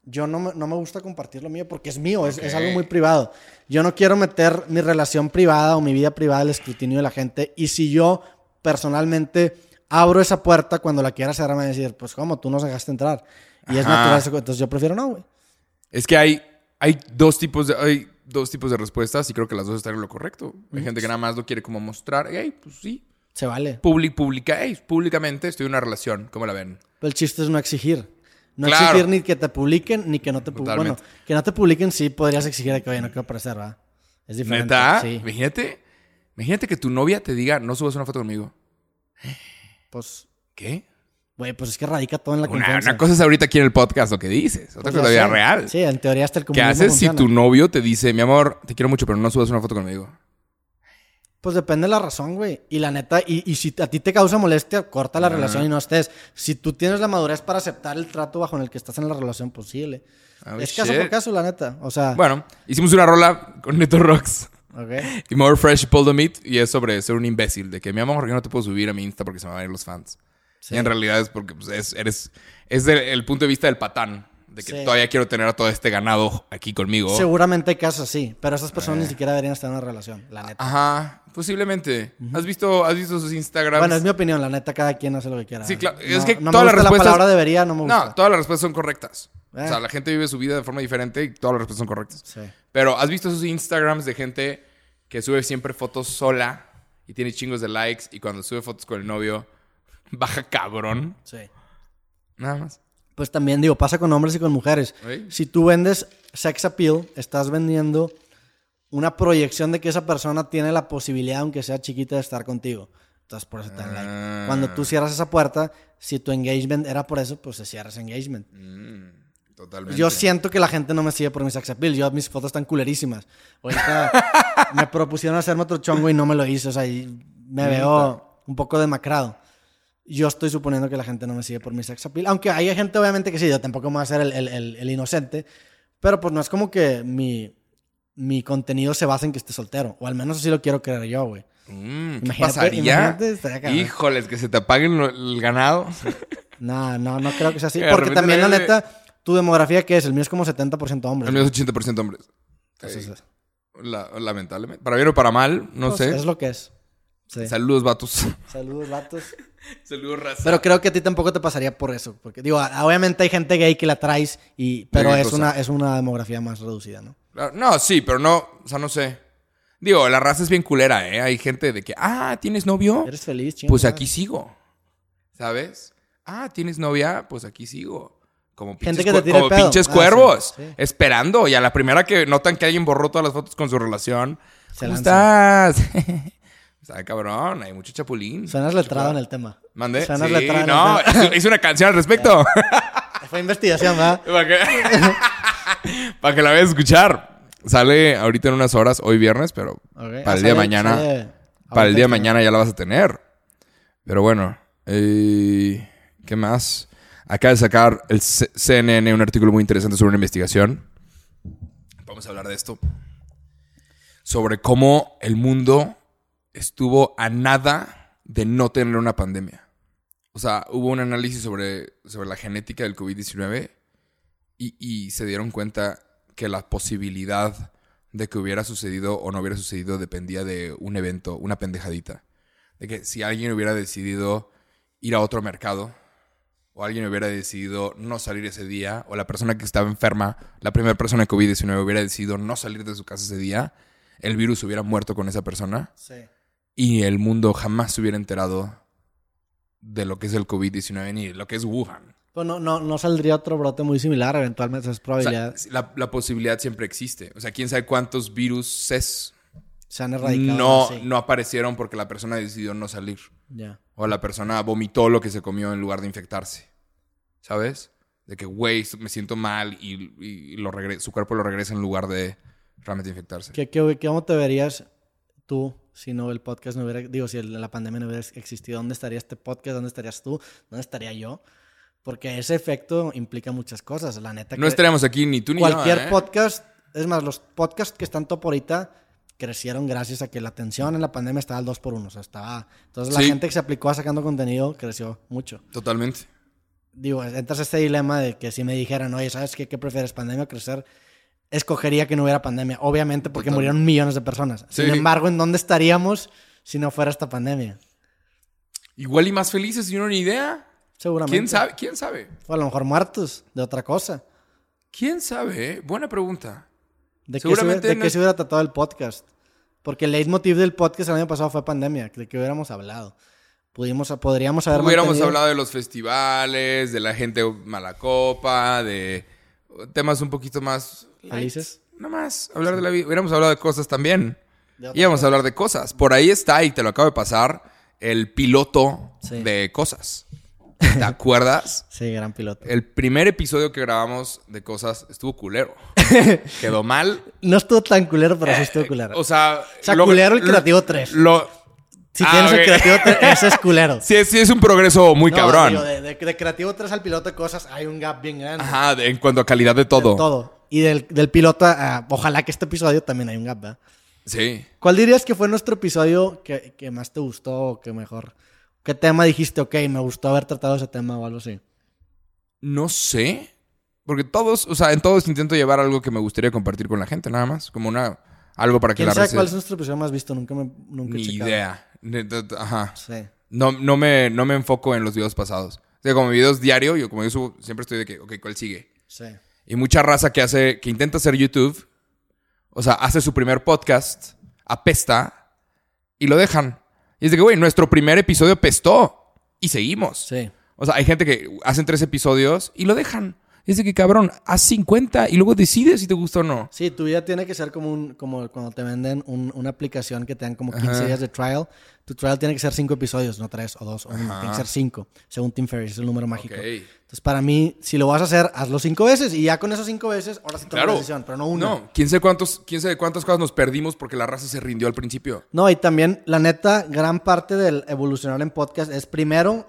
yo no me, no me gusta compartir lo mío porque es mío, es, es Ok. algo muy privado. Yo no quiero meter mi relación privada o mi vida privada al escrutinio de la gente. Y si yo personalmente abro esa puerta cuando la quiera cerrar, me va a decir, pues cómo, tú nos dejaste entrar. Y es Ajá. natural, eso, entonces yo prefiero no, güey. Es que hay, hay dos tipos de, hay dos tipos de respuestas y creo que las dos están en lo correcto. Hay gente que nada más lo quiere como mostrar. Hey, pues sí. Se vale. Public, publica, hey, públicamente estoy en una relación. ¿Cómo la ven? Pero el chiste es no exigir. No Claro. exigir ni que te publiquen ni que no te publiquen. Bueno, que no te publiquen sí podrías exigir de que, oye, no quiero aparecer, ¿verdad? Es diferente. ¿Neta? Sí. Imagínate, imagínate que tu novia te diga, no subas una foto conmigo. Pues, ¿Qué? Güey, pues es que radica todo en la Una, confianza. una cosa es ahorita aquí en el podcast lo que dices. Otra Pues cosa es la vida real. Sí, en teoría hasta el ¿Qué haces si tu novio te dice, mi amor, te quiero mucho, pero no subas una foto conmigo? Pues depende de la razón, güey. Y la neta, y, y si a ti te causa molestia, corta la Ah. relación y no estés. Si tú tienes la madurez para aceptar el trato bajo en el que estás en la relación, pues síguele. Oh, es caso por caso, la neta. O sea, Bueno, hicimos una rola con Neto Rocks ok. y More Fresh the Meat y es sobre ser un imbécil. De que, mi amor, yo no te puedo subir a mi Insta porque se me van a ir los fans. Sí. Y en realidad es porque pues, es, eres, es del- el punto de vista del patán. De que Sí. todavía quiero tener a todo este ganado aquí conmigo. Seguramente hay casos así, pero esas personas Eh. ni siquiera deberían estar en una relación, la neta. Ajá, posiblemente. ¿Has visto, has visto sus Instagrams? Bueno, es mi opinión, la neta, cada quien hace lo que quiera. Sí, claro. No- es que no todas las respuestas. la palabra debería, no me gusta. No, todas las respuestas son correctas. O Eh. sea, la gente vive su vida de forma diferente y todas las respuestas son correctas. Sí. Pero ¿has visto esos Instagrams de gente que sube siempre fotos sola y tiene chingos de likes y cuando sube fotos con el novio baja cabrón? Sí. Nada más. Pues también digo, pasa con hombres y con mujeres. ¿Sí? Si tú vendes sex appeal, estás vendiendo una proyección de que esa persona tiene la posibilidad, aunque sea chiquita, de estar contigo. Entonces, por eso te dan Ah. like. Cuando tú cierras esa puerta, si tu engagement era por eso, pues se cierra ese engagement. Mm, totalmente. Yo siento que la gente no me sigue por mi sex appeal. Yo, mis fotos están culerísimas. Ahorita <laughs> me propusieron hacerme otro chongo y no me lo hice. O sea, y me veo un poco demacrado. Yo estoy suponiendo que la gente no me sigue por mi sex appeal. Aunque hay gente, obviamente, que sí. Yo tampoco me voy a hacer el, el- el- el inocente. Pero pues no es como que mi, mi contenido se basa en que esté soltero. O al menos así lo quiero creer yo, güey. Mm, ¿Qué pasaría? Híjoles, que se te apaguen el ganado. No, no, no creo que sea así. Porque también, la neta, tu demografía, ¿qué es? El mío es como 70% hombres. El mío es 80% hombres. Entonces, La- lamentablemente. Para bien o para mal, no pues, sé. Es lo que es. Sí. Saludos, vatos. Saludos, vatos. <laughs> Saludos, raza. Pero creo que a ti tampoco te pasaría por eso. Porque, digo, obviamente hay gente gay que la traes, y, pero es cosa? una, es una demografía más reducida, ¿no? Claro, No, sí, pero no, o sea, no sé. Digo, la raza es bien culera, ¿eh? Hay gente de que, ah, ¿tienes novio? Eres feliz, chingada Pues aquí sigo. ¿Sabes? Ah, ¿tienes novia? Pues aquí sigo. Como Gente pinches, que te cue- tira el como pedo. pinches Ah, cuervos. sí, sí. Esperando. Y a la primera que notan que alguien borró todas las fotos con su relación. Se ¿Cómo lanzan. estás? <laughs> Está cabrón, hay mucho chapulín. Suenas letrado en el tema. ¿Mande? Suenas <laughs> Sí, letrado en no, el tema. hice- una canción al respecto. <laughs> Fue investigación, ¿verdad? <laughs> Para que, para que la vayas a escuchar. Sale ahorita en unas horas, hoy viernes, pero Ok. para Ah, el día de mañana. sale Para el día de ahorita. mañana ya la vas a tener. Pero bueno, eh, ¿qué más? Acaba de sacar el C- CNN un artículo muy interesante sobre una investigación. Vamos a hablar de esto. Sobre cómo el mundo estuvo a nada de no tener una pandemia. O sea, hubo un análisis sobre, sobre la genética del COVID-19 y, y se dieron cuenta que la posibilidad de que hubiera sucedido o no hubiera sucedido dependía de un evento, una pendejadita. De que si alguien hubiera decidido ir a otro mercado, o alguien hubiera decidido no salir ese día, o la persona que estaba enferma, la primera persona de COVID-19 hubiera decidido no salir de su casa ese día, el virus hubiera muerto con esa persona Sí. Y el mundo jamás se hubiera enterado de lo que es el COVID-19 ni de lo que es Wuhan. Pues no, no, no saldría otro brote muy similar, eventualmente es O sea, probabilidad. la, la posibilidad siempre existe. O sea, quién sabe cuántos virus es se han erradicado. no, sí. no aparecieron porque la persona decidió no salir. Ya. O la persona vomitó lo que se comió en lugar de infectarse. ¿Sabes? De que, güey, me siento mal y, y lo regre- su cuerpo lo regresa en lugar de realmente infectarse. ¿Qué, qué, qué- cómo te verías tú si no el podcast no hubiera, digo, si la pandemia no hubiera existido? ¿Dónde estaría este podcast? ¿Dónde estarías tú? ¿Dónde estaría yo? Porque ese efecto implica muchas cosas. La neta No que estaríamos aquí ni tú ni cualquier yo. ¿eh? podcast, es más, los podcasts que están top ahorita crecieron gracias a que la atención en la pandemia estaba al 2 por 1 O sea, estaba... Entonces la Sí. gente que se aplicó a sacando contenido creció mucho. Totalmente. digo, entras a este dilema de que si me dijeran, oye, ¿sabes qué? ¿Qué prefieres, pandemia o crecer? Escogería que no hubiera pandemia, obviamente porque Total. murieron millones de personas. Sin embargo, ¿en dónde estaríamos si no fuera esta pandemia? Igual y más felices y uno ni idea. Seguramente. ¿Quién sabe? ¿Quién sabe? O a lo mejor muertos de otra cosa. ¿Quién sabe? eh? Buena pregunta. ¿De qué, se hubiera, Seguramente de no qué se hubiera tratado el podcast? Porque el leitmotiv del podcast el año pasado fue pandemia. ¿De qué hubiéramos hablado? Pudimos, podríamos haber Hubiéramos mantenido- hablado de los festivales, de la gente mala copa, de temas un poquito más... ¿Felices? Nada más, hablar de la vida. Hubiéramos hablado de cosas también. Íbamos a hablar de cosas. Por ahí está, y te lo acabo de pasar, el piloto Sí. de cosas. ¿Te <laughs> acuerdas? Sí, gran piloto. El primer episodio que grabamos de cosas estuvo culero. <laughs> Quedó mal. No estuvo tan culero, pero sí estuvo culero. O sea... O sea, culero el creativo tres. Lo, si Ah, tienes el creativo, te- <laughs> ese es culero. sí, sí, es un progreso muy No, cabrón. digo, de, de- de creativo 3 al piloto de cosas hay un gap bien grande. Ajá, de- en cuanto a calidad de todo. De todo. Y del, del piloto, a- ojalá que este episodio también hay un gap, ¿verdad? Sí. ¿Cuál dirías que fue nuestro episodio que, que más te gustó o que mejor? ¿Qué tema dijiste, ok, me gustó haber tratado ese tema o algo así? No sé. Porque todos, o sea, en todos intento llevar algo que me gustaría compartir con la gente, nada más. Como una. Algo para que ¿Quién la sabe cuál es nuestro episodio más visto? Nunca me nunca he Ni checado. idea. Ajá. Sí. No, no, me, no me enfoco en los videos pasados. O sea, como videos diario, yo como yo subo, siempre estoy de que, ok, ¿cuál sigue? Sí. Y mucha raza que hace, que intenta hacer YouTube, o sea, hace su primer podcast, apesta, y lo dejan. Y es de que, güey, nuestro primer episodio pestó. Y seguimos. Sí. O sea, hay gente que hacen tres episodios y lo dejan. Es de que, cabrón, haz 50 y luego decides si te gusta o no. Sí, tu vida tiene que ser como un, como cuando te venden un- una aplicación que te dan como 15 Ajá. días de trial. Tu trial tiene que ser 5 episodios, no 3 o 2 o uno. Ajá. Tiene que ser 5, según Tim Ferriss, es el número mágico. Entonces, para mí, si lo vas a hacer, hazlo 5 veces y ya con esos 5 veces, ahora sí tomas la Claro. decisión, pero no una. No, quién sabe cuántos, quién sabe cuántas cosas nos perdimos porque la raza se rindió al principio. No, y también, la neta, gran parte del evolucionar en podcast es primero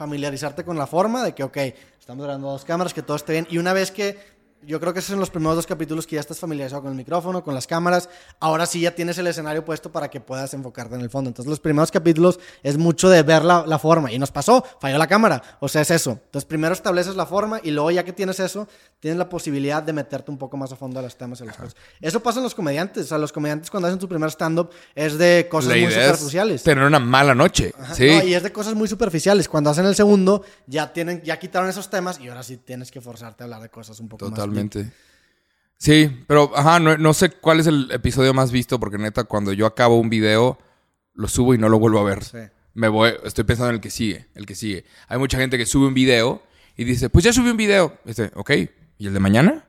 familiarizarte con la forma de que, ok, estamos grabando dos cámaras, que todo esté bien. Y una vez que, yo creo que esos son los primeros dos capítulos que ya estás familiarizado con el micrófono, con las cámaras, ahora sí ya tienes el escenario puesto para que puedas enfocarte en el fondo. Entonces, los primeros capítulos es mucho de ver la, la forma. Y nos pasó, falló la cámara. O sea, es eso. Entonces, primero estableces la forma y luego, ya que tienes eso, tienes la posibilidad de meterte un poco más a fondo a los temas y a las cosas. Eso pasa en los comediantes. O sea, los comediantes cuando hacen su primer stand-up es de cosas la muy idea superficiales. es tener una mala noche. Ajá, sí. no, y es de cosas muy superficiales. Cuando hacen el segundo, ya tienen, ya quitaron esos temas y ahora sí tienes que forzarte a hablar de cosas un poco más. Totalmente. Sí, pero ajá, no, no sé cuál es el episodio más visto porque neta, cuando yo acabo un video, lo subo y no lo vuelvo a ver. Sí. Me voy, estoy pensando en el que sigue, el que sigue. Hay mucha gente que sube un video y dice, pues ya subí un video. Este, ok, ¿y el de mañana?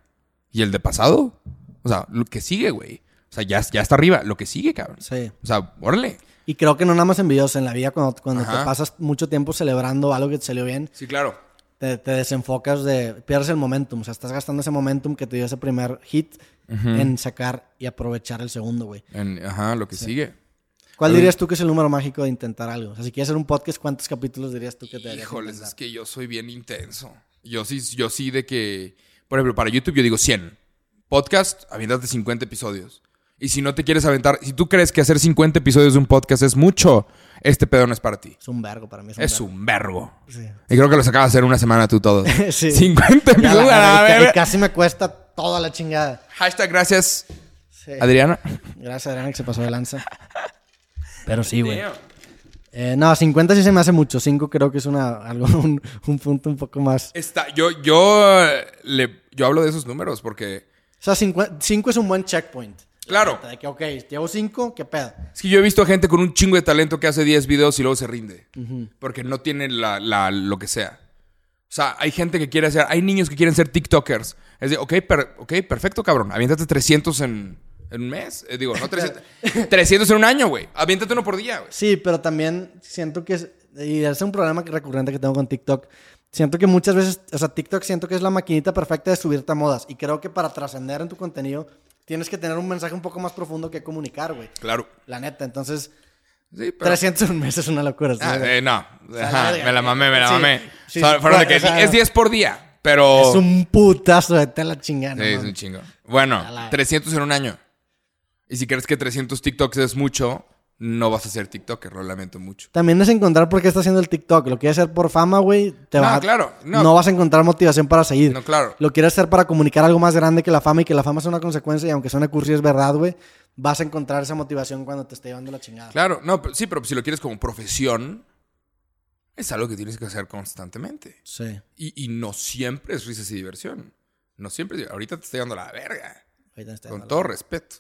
¿Y el de pasado? O sea, lo que sigue, güey. O sea, ya, ya está arriba, lo que sigue, cabrón. Sí. O sea, órale. Y creo que no nada más en videos, en la vida, cuando, cuando te pasas mucho tiempo celebrando algo que te salió bien, Sí, claro. Te, te desenfocas de. pierdes el momentum. O sea, estás gastando ese momentum que te dio ese primer hit en sacar y aprovechar el segundo, güey. En- ajá, lo que sigue. ¿Cuál dirías tú que es el número mágico de intentar algo? O sea, si quieres hacer un podcast, ¿cuántos capítulos dirías tú que te deberías Híjoles, es que yo soy bien intenso. Yo sí, yo sí de que, por ejemplo, para YouTube yo digo 100. Podcast, aviéntate 50 episodios. Y si no te quieres aventar, si tú crees que hacer 50 episodios de un podcast es mucho, este pedo no es para ti. Es un vergo para mí. Es un Es un verbo. Sí. Y creo que los acabas de hacer una semana tú todos. <laughs> Sí. <laughs> 50 Ya la episodios. casi me cuesta toda la chingada. Hashtag gracias, Sí. Adriana. Gracias, Adriana, que se pasó de lanza. <laughs> Pero sí, güey. Eh, no, 50 sí se me hace mucho. 5 creo que es una, algo, un, un punto un poco más. Está, yo, yo, eh, le, yo hablo de esos números porque O sea, 5 es un buen checkpoint. Claro. De que, ok, llevo cinco, ¿qué pedo? Es que yo he visto a gente con un chingo de talento que hace 10 videos y luego se rinde. Porque no tiene la, la- lo que sea. O sea, hay gente que quiere hacer... Hay niños que quieren ser TikTokers. Es de, ok, per- ok, perfecto, cabrón. Aviéntate 300 en, en un mes. Eh, digo, no <laughs> 300. 300 en un año, güey. Aviéntate uno por día, güey. Sí, pero también siento que es, y es un problema recurrente que tengo con TikTok. Siento que muchas veces, o sea, TikTok siento que es la maquinita perfecta de subirte a modas. Y creo que para trascender en tu contenido tienes que tener un mensaje un poco más profundo que comunicar, güey. Claro. La neta, entonces, Sí, pero... 300 en un mes es una locura. Ah, eh, no. Ajá, me la mamé, me la Sí, mamé. sí, de que o sea, es 10 por día, pero... Es un putazo de tela chingada. Sí, es un chingo. Bueno, A la- 300 en un año. Y si crees que 300 TikToks es mucho, no vas a ser TikToker, lo lamento mucho. También es encontrar por qué está haciendo el TikTok. Lo quieres hacer por fama, güey. Te No, va- claro, no. No. vas a encontrar motivación para seguir. No, claro. Lo quieres hacer para comunicar algo más grande que la fama y que la fama es una consecuencia y aunque suene cursi es verdad, güey. Vas a encontrar esa motivación cuando te esté llevando la chingada. Claro, no, pero- sí, pero si lo quieres como profesión, es algo que tienes que hacer constantemente. Sí. Y, y no siempre es risas y diversión. No siempre. Ahorita te estoy dando la verga. Ahorita está Con mal. todo respeto.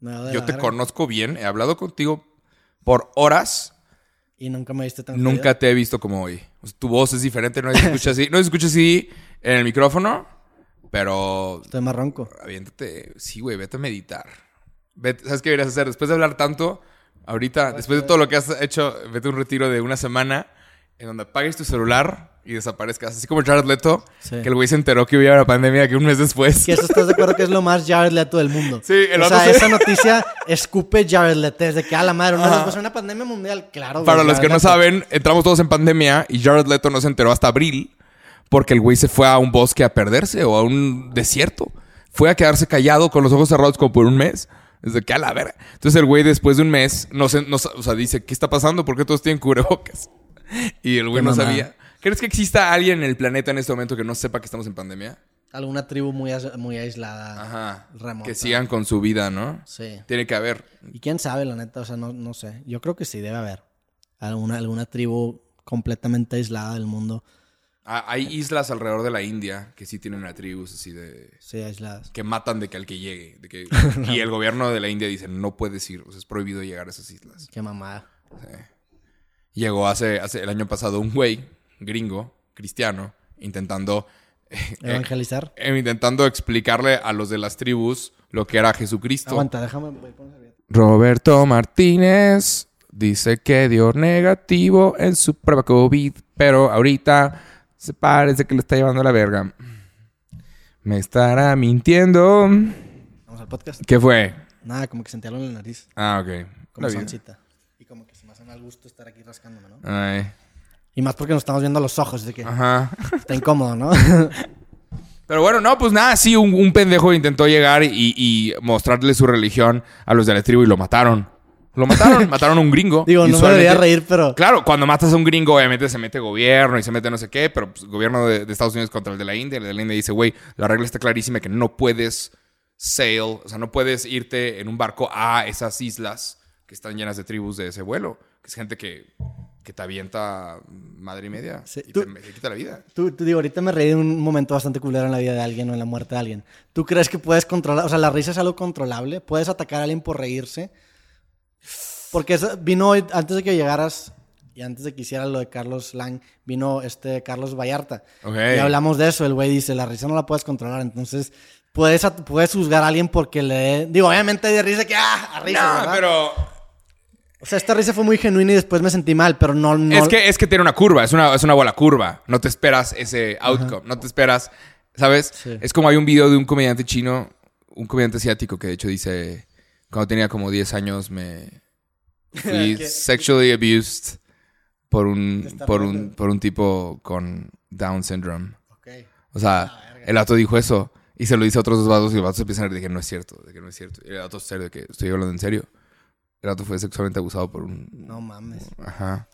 Me Yo te verga. conozco bien, he hablado contigo por horas. Y nunca me viste tan Nunca te he visto como hoy. O sea, tu voz es diferente, no se escucha así. No se escucha así en el micrófono, pero Estoy más ronco. aviéntate. Sí, güey, vete a meditar. Vete- ¿Sabes qué deberías hacer? Después de hablar tanto, ahorita, después de todo lo que has hecho, vete a un retiro de una semana en donde apagues tu celular y desaparezcas. Así como Jared Leto, Sí. que el güey se enteró que hubiera una pandemia que un mes después. Que eso estás de acuerdo que es lo más Jared Leto del mundo. Sí, el O sea, esa noticia escupe Jared Leto. Es de que a la madre, una, después de una pandemia mundial. Claro, güey, Para los Jared que no saben, entramos todos en pandemia y Jared Leto no se enteró hasta abril porque el güey se fue a un bosque a perderse o a un desierto. Fue a quedarse callado con los ojos cerrados como por un mes. Desde que a la verga. Entonces el güey después de un mes no se, no sa- o sea, dice, ¿qué está pasando? ¿Por qué todos tienen cubrebocas? <laughs> Y el güey no sabía. ¿Crees que exista alguien en el planeta en este momento que no sepa que estamos en pandemia? Alguna tribu muy, muy aislada. Ajá. Remota. Que sigan con su vida, ¿no? Sí. Tiene que haber. Y quién sabe, la neta, o sea, no, no sé. Yo creo que sí debe haber. Alguna, alguna tribu completamente aislada del mundo. Ah, Hay islas alrededor de la India que sí tienen a tribus así de... Sí, aisladas. que matan de que al que llegue. de que- <laughs> y el gobierno de la India dice, no puedes ir, o sea, es prohibido llegar a esas islas. Qué mamada. Llegó hace, hace el año pasado un güey, gringo, cristiano, intentando, eh, Evangelizar. eh, intentando explicarle a los de las tribus lo que era Jesucristo. Aguanta, déjame. Roberto Martínez dice que dio negativo en su prueba COVID, pero ahorita se parece que le está llevando a la verga. Me estará mintiendo. Vamos al podcast. ¿Qué fue? Nada, como que sentí algo en la nariz. Ah, ok. Como soncita. Y como que se me hace mal gusto estar aquí rascándome, ¿no? Ay. Y más porque nos estamos viendo a los ojos, de que Ajá. está incómodo, ¿no? <laughs> Pero bueno, no, pues nada, sí, un, un pendejo intentó llegar y, y mostrarle su religión a los de la tribu y lo mataron. Lo mataron, <laughs> mataron a un gringo. Digo, no me debería reír, pero. Claro, cuando matas a un gringo, obviamente se mete gobierno y se mete no sé qué, pero pues, gobierno de, de Estados Unidos contra el de la India. El de la India dice, güey, la regla está clarísima que no puedes sail, o sea, no puedes irte en un barco a esas islas que están llenas de tribus de ese vuelo, que es gente que, que te avienta madre y media Sí, y tú- te, te quita la vida. Tú, tú digo, ahorita me reí de un momento bastante culero en la vida de alguien o en la muerte de alguien. ¿Tú crees que puedes controlar? O sea, la risa es algo controlable. ¿Puedes atacar a alguien por reírse? Porque vino hoy, antes de que llegaras y antes de que hiciera lo de Carlos Lang, vino este Carlos Vallarta. Ok. Y hablamos de eso. El güey dice, la risa no la puedes controlar. Entonces, puedes, puedes juzgar a alguien porque le... Digo, obviamente hay de risa que... ¡Ah! A risa, No, ¿verdad? pero O sea, esta risa fue muy genuina y después me sentí mal, pero no... no... Es que, es que tiene una curva, es una, es una bola curva. No te esperas ese outcome, no te esperas, ¿sabes? Sí. Es como hay un video de un comediante chino, un comediante asiático que de hecho dice, cuando tenía como 10 años me fui <laughs> sexually abused por un, por un, por un tipo con Down syndrome. Ok. O sea, el vato dijo eso y se lo dice a otros dos vatos y los vatos empiezan a decir que no es cierto, de que no es cierto. Y el vato serio, de que estoy hablando en serio. El fue sexualmente abusado por un... No mames. Ajá.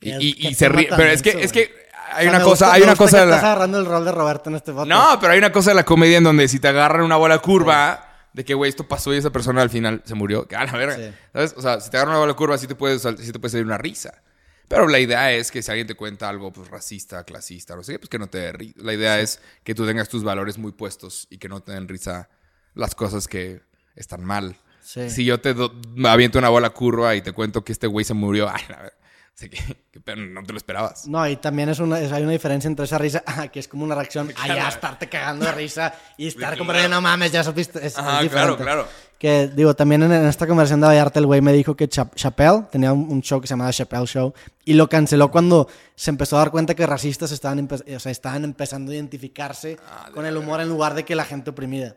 Y, se ríe. Pero es que, es que hay O sea, una cosa, hay una cosa de Estás la... agarrando el rol de Roberto en este podcast. No, pero hay una cosa de la comedia en donde si te agarran una bola curva de que, güey, esto pasó y esa persona al final se murió, que a la verga. Sí. ¿Sabes? O sea, si te agarran una bola curva, sí te, puede, sal- sí te puede salir una risa. Pero la idea es que si alguien te cuenta algo pues, racista, clasista, no sé qué, pues que no te dé risa. La idea es que tú tengas tus valores muy puestos y que no te den risa las cosas que están mal. Sí. Si yo te do- me aviento una bola curva y te cuento que este güey se murió, <laughs> ay, a ver, sé que, que- no te lo esperabas. No, y también es una, es- hay una diferencia entre esa risa, <laughs> que es como una reacción, <laughs> a ya estarte cagando de risa y estar como, Claro. no mames, ya supiste. Es, Ajá, es claro, claro. Que, digo, también en, en esta conversación de Vallarta, el güey me dijo que Cha- Chappelle tenía un, un show que se llamaba Chappelle Show y lo canceló cuando se empezó a dar cuenta que racistas estaban, empe- o sea, estaban empezando a identificarse Ah, con el humor en lugar de que la gente oprimida.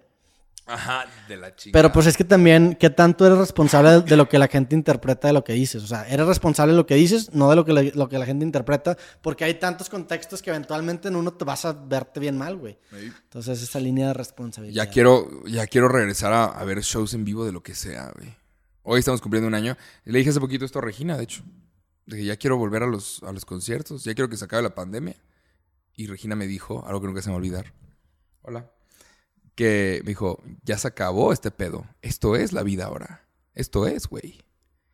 Ajá, de la chica. Pero pues es que también, ¿qué tanto eres responsable de, de lo que la gente interpreta de lo que dices? O sea, eres responsable de lo que dices, no de lo que, la- lo que la gente interpreta, porque hay tantos contextos que eventualmente en uno te vas a verte bien mal, güey. Entonces, esa línea de responsabilidad. Ya quiero, ya quiero regresar a, a ver shows en vivo de lo que sea, güey. Hoy estamos cumpliendo un año. Le dije hace poquito esto a Regina, de hecho. De que ya quiero volver a los, a los conciertos. Ya quiero que se acabe la pandemia. Y Regina me dijo, algo que nunca se me va a olvidar. Hola. Que me dijo, ya se acabó este pedo. Esto es la vida ahora. Esto es, güey.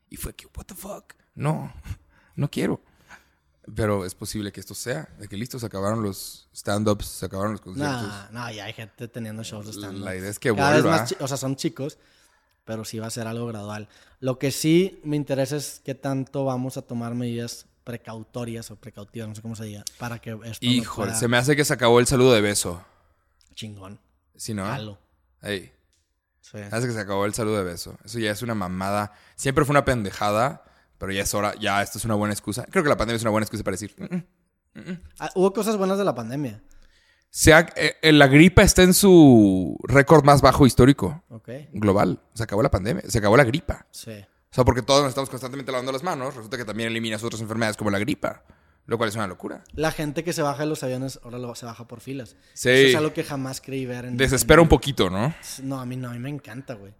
Y fue que, what the fuck. No, <laughs> no quiero. Pero es posible que esto sea. De que listo, se acabaron los stand-ups, se acabaron los conciertos. No, no, ya hay gente teniendo shows de stand La idea es que Cada vez más o sea, son chicos, pero sí va a ser algo gradual. Lo que sí me interesa es qué tanto vamos a tomar medidas precautorias o precautivas, no sé cómo se diga, para que esto no Híjole, se me hace que se acabó el saludo de beso. chingón. ¿Sí, no? Jalo. Ey, Sí. hace que se acabó el saludo de beso. Eso ya es una mamada. Siempre fue una pendejada, pero ya es hora. Ya esto es una buena excusa. Creo que la pandemia es una buena excusa para decir. "Mm, mm". Ah, hubo cosas buenas de la pandemia. Se ha- eh, eh, la gripa está en su récord más bajo histórico, Ok. global. Se acabó la pandemia, se acabó la gripa. Sí. O sea, porque todos nos estamos constantemente lavando las manos, resulta que también eliminas otras enfermedades como la gripa, lo cual es una locura. La gente que se baja de los aviones ahora lo, se baja por filas. Sí. Eso es algo que jamás creí ver en. Desespera un poquito, ¿no? en- No, a mí no, a mí me encanta, güey.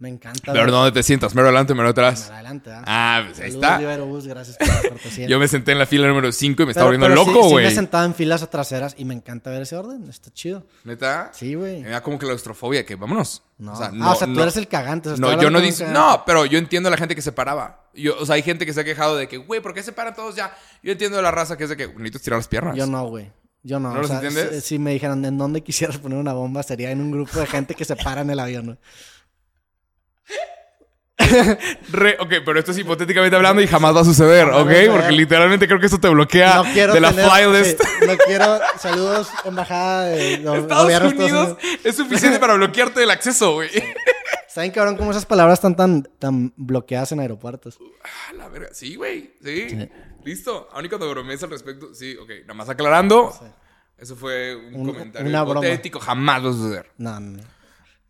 Me encanta. Pero ver- ¿dónde te sientas? ¿Mero adelante, mero atrás? Adelante, ¿ah? Ah, pues ahí Saludos, está. Gracias por la cortesía. <laughs> Yo me senté en la fila número 5 y me estaba volviendo sí- loco, Sí, güey. me sentaba en filas traseras y me encanta ver ese orden. Está chido. ¿Neta? Sí, güey. Me da como claustrofobia, que vámonos. No. O sea, ah, no, o sea, tú no. eres el cagante. o sea, No, yo no cagante. No, pero yo entiendo a la gente que se paraba. Yo, o sea, hay gente que se ha quejado de que, güey, ¿por qué se paran todos ya? Yo entiendo a la raza que es de que necesito estirar las piernas. Yo no, güey. Yo no. ¿No o los entiendes? Si, si me dijeran en dónde quisieras poner una bomba, sería en un grupo de gente que se para en el avión. güey. <laughs> Re- ok, pero esto es hipotéticamente hablando y jamás va a suceder, ¿ok? Porque literalmente creo que esto te bloquea No de la tener- fly list. sí, no <laughs> quiero. Saludos, embajada de Estados Unidos es suficiente para bloquearte el acceso, güey. ¿Saben, cabrón, cómo esas palabras están tan, tan bloqueadas en aeropuertos? Ah, la verga. Sí, güey. Sí. Listo. Aún y cuando bromees al respecto. Sí, ok. Nada más aclarando. Eso fue un, Un- comentario una broma. hipotético. Jamás va a suceder. No, no,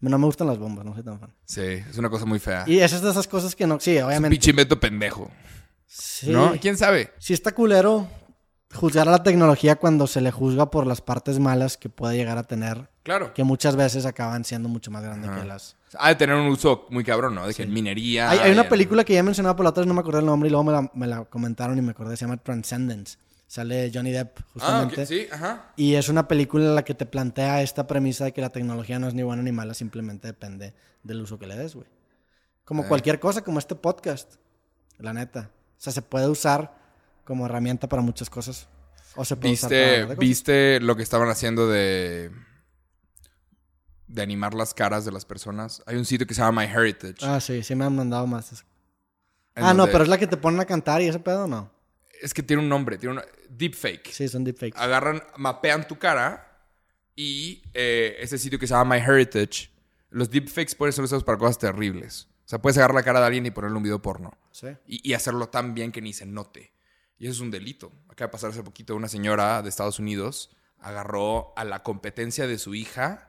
no. Me gustan las bombas, no soy tan fan. Sí, es una cosa muy fea. Y esas de esas cosas que no. Sí, un obviamente. pinche invento pendejo. Sí. ¿No? ¿Quién sabe? Sí está culero juzgar a la tecnología cuando se le juzga por las partes malas que puede llegar a tener, Claro. que muchas veces acaban siendo mucho más grandes que las... Ha de tener un uso muy cabrón, ¿no? De que minería. Hay, hay una en- película que ya mencionaba por la otra vez, no me acordé el nombre y luego me la, me la comentaron y me acordé, se llama Transcendence. Sale Johnny Depp, Ah, justamente. ok. Sí, ajá. Y es una película en la que te plantea esta premisa de que la tecnología no es ni buena ni mala, simplemente depende del uso que le des, güey. Como Eh. cualquier cosa, como este podcast, la neta. O sea, se puede usar como herramienta para muchas cosas. O se puede usar ¿Viste, cosas. ¿Viste lo que estaban haciendo de. de animar las caras de las personas? Hay un sitio que se llama MyHeritage. Ah, sí, sí me han mandado más. en Ah, no, pero es la que te ponen a cantar y ese pedo, ¿no? Es que tiene un nombre, tiene un. Deepfake. Sí, son deepfakes. Agarran, mapean tu cara y eh, ese sitio que se llama MyHeritage. Los deepfakes pueden ser usados para cosas terribles. O sea, puedes agarrar la cara de alguien y ponerle un video porno. Sí. y, y hacerlo tan bien que ni se note. Y eso es un delito. Acaba de pasar hace poquito una señora de Estados Unidos agarró a la competencia de su hija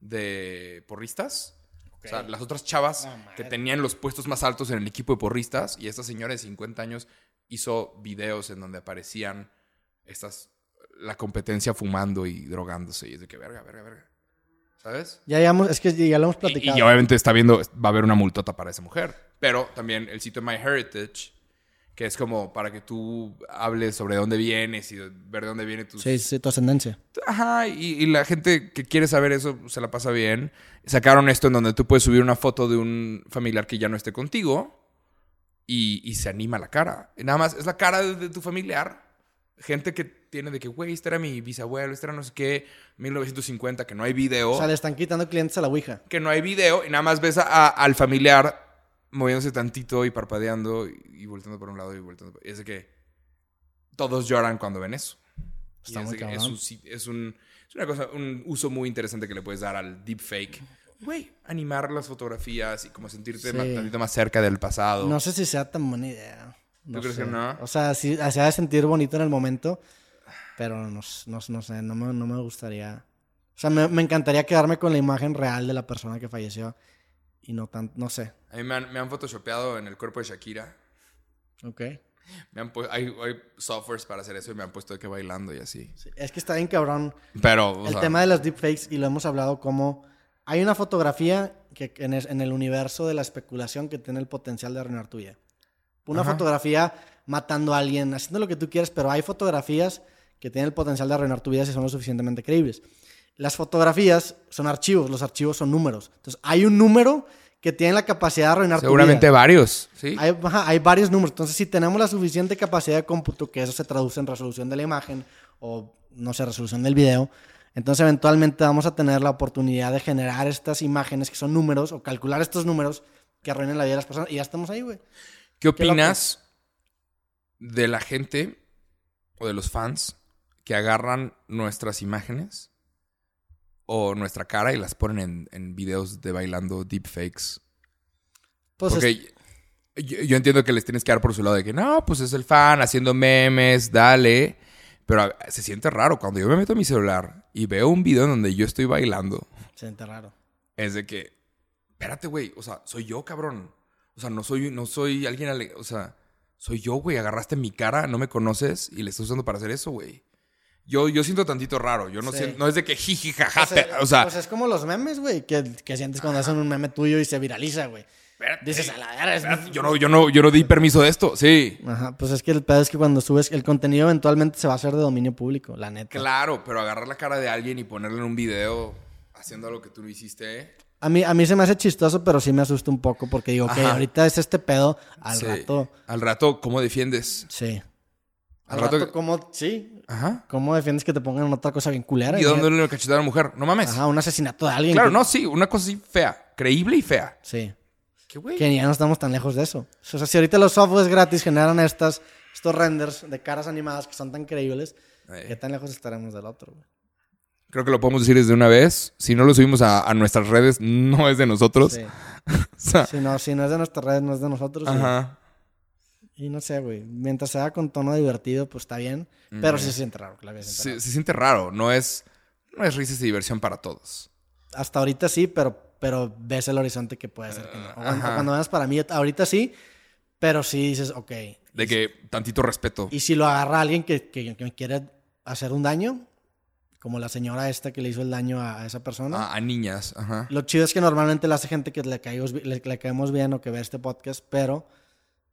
de porristas. O sea, las otras chavas que tenían los puestos más altos en el equipo de porristas y esta señora de 50 años hizo videos en donde aparecían estas la competencia fumando y drogándose y es de que verga, verga, verga. ¿Sabes? Ya llevamos, es que ya lo hemos Y, platicado. y obviamente está viendo, va a haber una multota para esa mujer. Pero también el sitio MyHeritage, que es como para que tú hables sobre dónde vienes y ver de dónde viene tu... Sí, sí, tu ascendencia. Ajá, y, y la gente que quiere saber eso se la pasa bien. Sacaron esto en donde tú puedes subir una foto de un familiar que ya no esté contigo y, y se anima la cara. Nada más, es la cara de, de tu familiar. Gente que tiene de que, güey, este era mi bisabuelo, este era no sé qué, 1950, que no hay video. O sea, le están quitando clientes a la Ouija. que no hay video y nada más ves a- a- al familiar moviéndose tantito y parpadeando y, y volteando por un lado y volteando por... y es de que todos lloran cuando ven eso. Está muy un, es, un- es una cosa, un uso muy interesante que le puedes dar al deepfake. Güey, animar las fotografías y como sentirte Sí. tantito más cerca del pasado. No sé si sea tan buena idea. No crees sé. que no? O sea, sí, se ha de sentir bonito en el momento, pero no, no, no sé, no me, no me gustaría. O sea, me, me encantaría quedarme con la imagen real de la persona que falleció y no tan, no sé. A mí me han, me han photoshopeado en el cuerpo de Shakira. Ok. Me han hay, hay softwares para hacer eso y me han puesto de que bailando y así. Sí, Es que está bien cabrón Pero, o el sea, tema de las deepfakes y lo hemos hablado como hay una fotografía que en es- en el universo de la especulación que tiene el potencial de arruinar tu vida. Una Ajá. fotografía matando a alguien, haciendo lo que tú quieras, pero hay fotografías que tienen el potencial de arruinar tu vida si son lo suficientemente creíbles. Las fotografías son archivos, los archivos son números. Entonces, hay un número que tiene la capacidad de arruinar seguramente tu vida. varios, ¿sí? Hay, ajá, hay varios números. Entonces, si tenemos la suficiente capacidad de cómputo, que eso se traduce en resolución de la imagen o, no sé, resolución del video, entonces eventualmente vamos a tener la oportunidad de generar estas imágenes que son números o calcular estos números que arruinen la vida de las personas. Y ya estamos ahí, güey. ¿Qué opinas de la gente o de los fans que agarran nuestras imágenes o nuestra cara y las ponen en, en videos de bailando deepfakes? Pues es- Porque yo, yo entiendo que les tienes que dar por su lado de que no, pues es el fan haciendo memes, dale. Pero a- se siente raro cuando yo me meto a mi celular y veo un video en donde yo estoy bailando. se siente raro. Es de que, espérate, güey, o sea, soy yo, cabrón. O sea, no soy, no soy alguien, ale- o sea, soy yo, güey. Agarraste mi cara, no me conoces y le estás usando para hacer eso, güey. Yo, yo siento tantito raro. Yo no Sí. siento, no es de que jiji, jaja, <laughs> o sea, pues es como los memes, güey, que, que sientes cuando hacen un meme tuyo y se viraliza, güey. Espérate, Dices, a la verga, es- espérate, yo no, yo no, yo no di permiso de esto, sí. Ajá, pues es que el pedo es que cuando subes el contenido eventualmente se va a hacer de dominio público, la neta. Claro, pero agarrar la cara de alguien y ponerle en un video haciendo algo que tú no hiciste. A mí, a mí se me hace chistoso, pero sí me asusta un poco porque digo, ok, Ajá. ahorita es este pedo, al sí. rato, Al rato, ¿cómo defiendes? sí. Al, Al rato, rato- ¿cómo, sí? Ajá. ¿Cómo defiendes que te pongan en otra cosa bien culera? ¿Y dónde le cachetar a la mujer? No mames. Ajá, un asesinato de alguien. Claro, que- no, sí, una cosa así fea. Creíble y fea. Sí. ¿Qué güey? Que ya no estamos tan lejos de eso. O sea, si ahorita los softwares gratis generan estas, estos renders de caras animadas que son tan creíbles. ¿qué tan lejos estaremos del otro? güey? Creo que lo podemos decir desde una vez. Si no lo subimos a, a nuestras redes, no es de nosotros. Sí. <laughs> O sea, Si no, si no es de nuestras redes, no es de nosotros. y- ajá. Y, no sé, güey. Mientras sea con tono divertido, pues está bien. Pero sí se siente raro, se siente Se, raro. se siente raro. No es, no es risas y diversión para todos. Hasta ahorita sí, pero, pero ves el horizonte que puede ser que no. O cuando, cuando veas para mí, ahorita sí, pero sí dices, ok. De que tantito respeto. Y si lo agarra alguien que, que, que me quiere hacer un daño, como la señora esta que le hizo el daño a, a esa persona. A, a niñas. Ajá. Lo chido es que normalmente le hace gente que le, caigos bi- le, le caemos bien o que ve este podcast, pero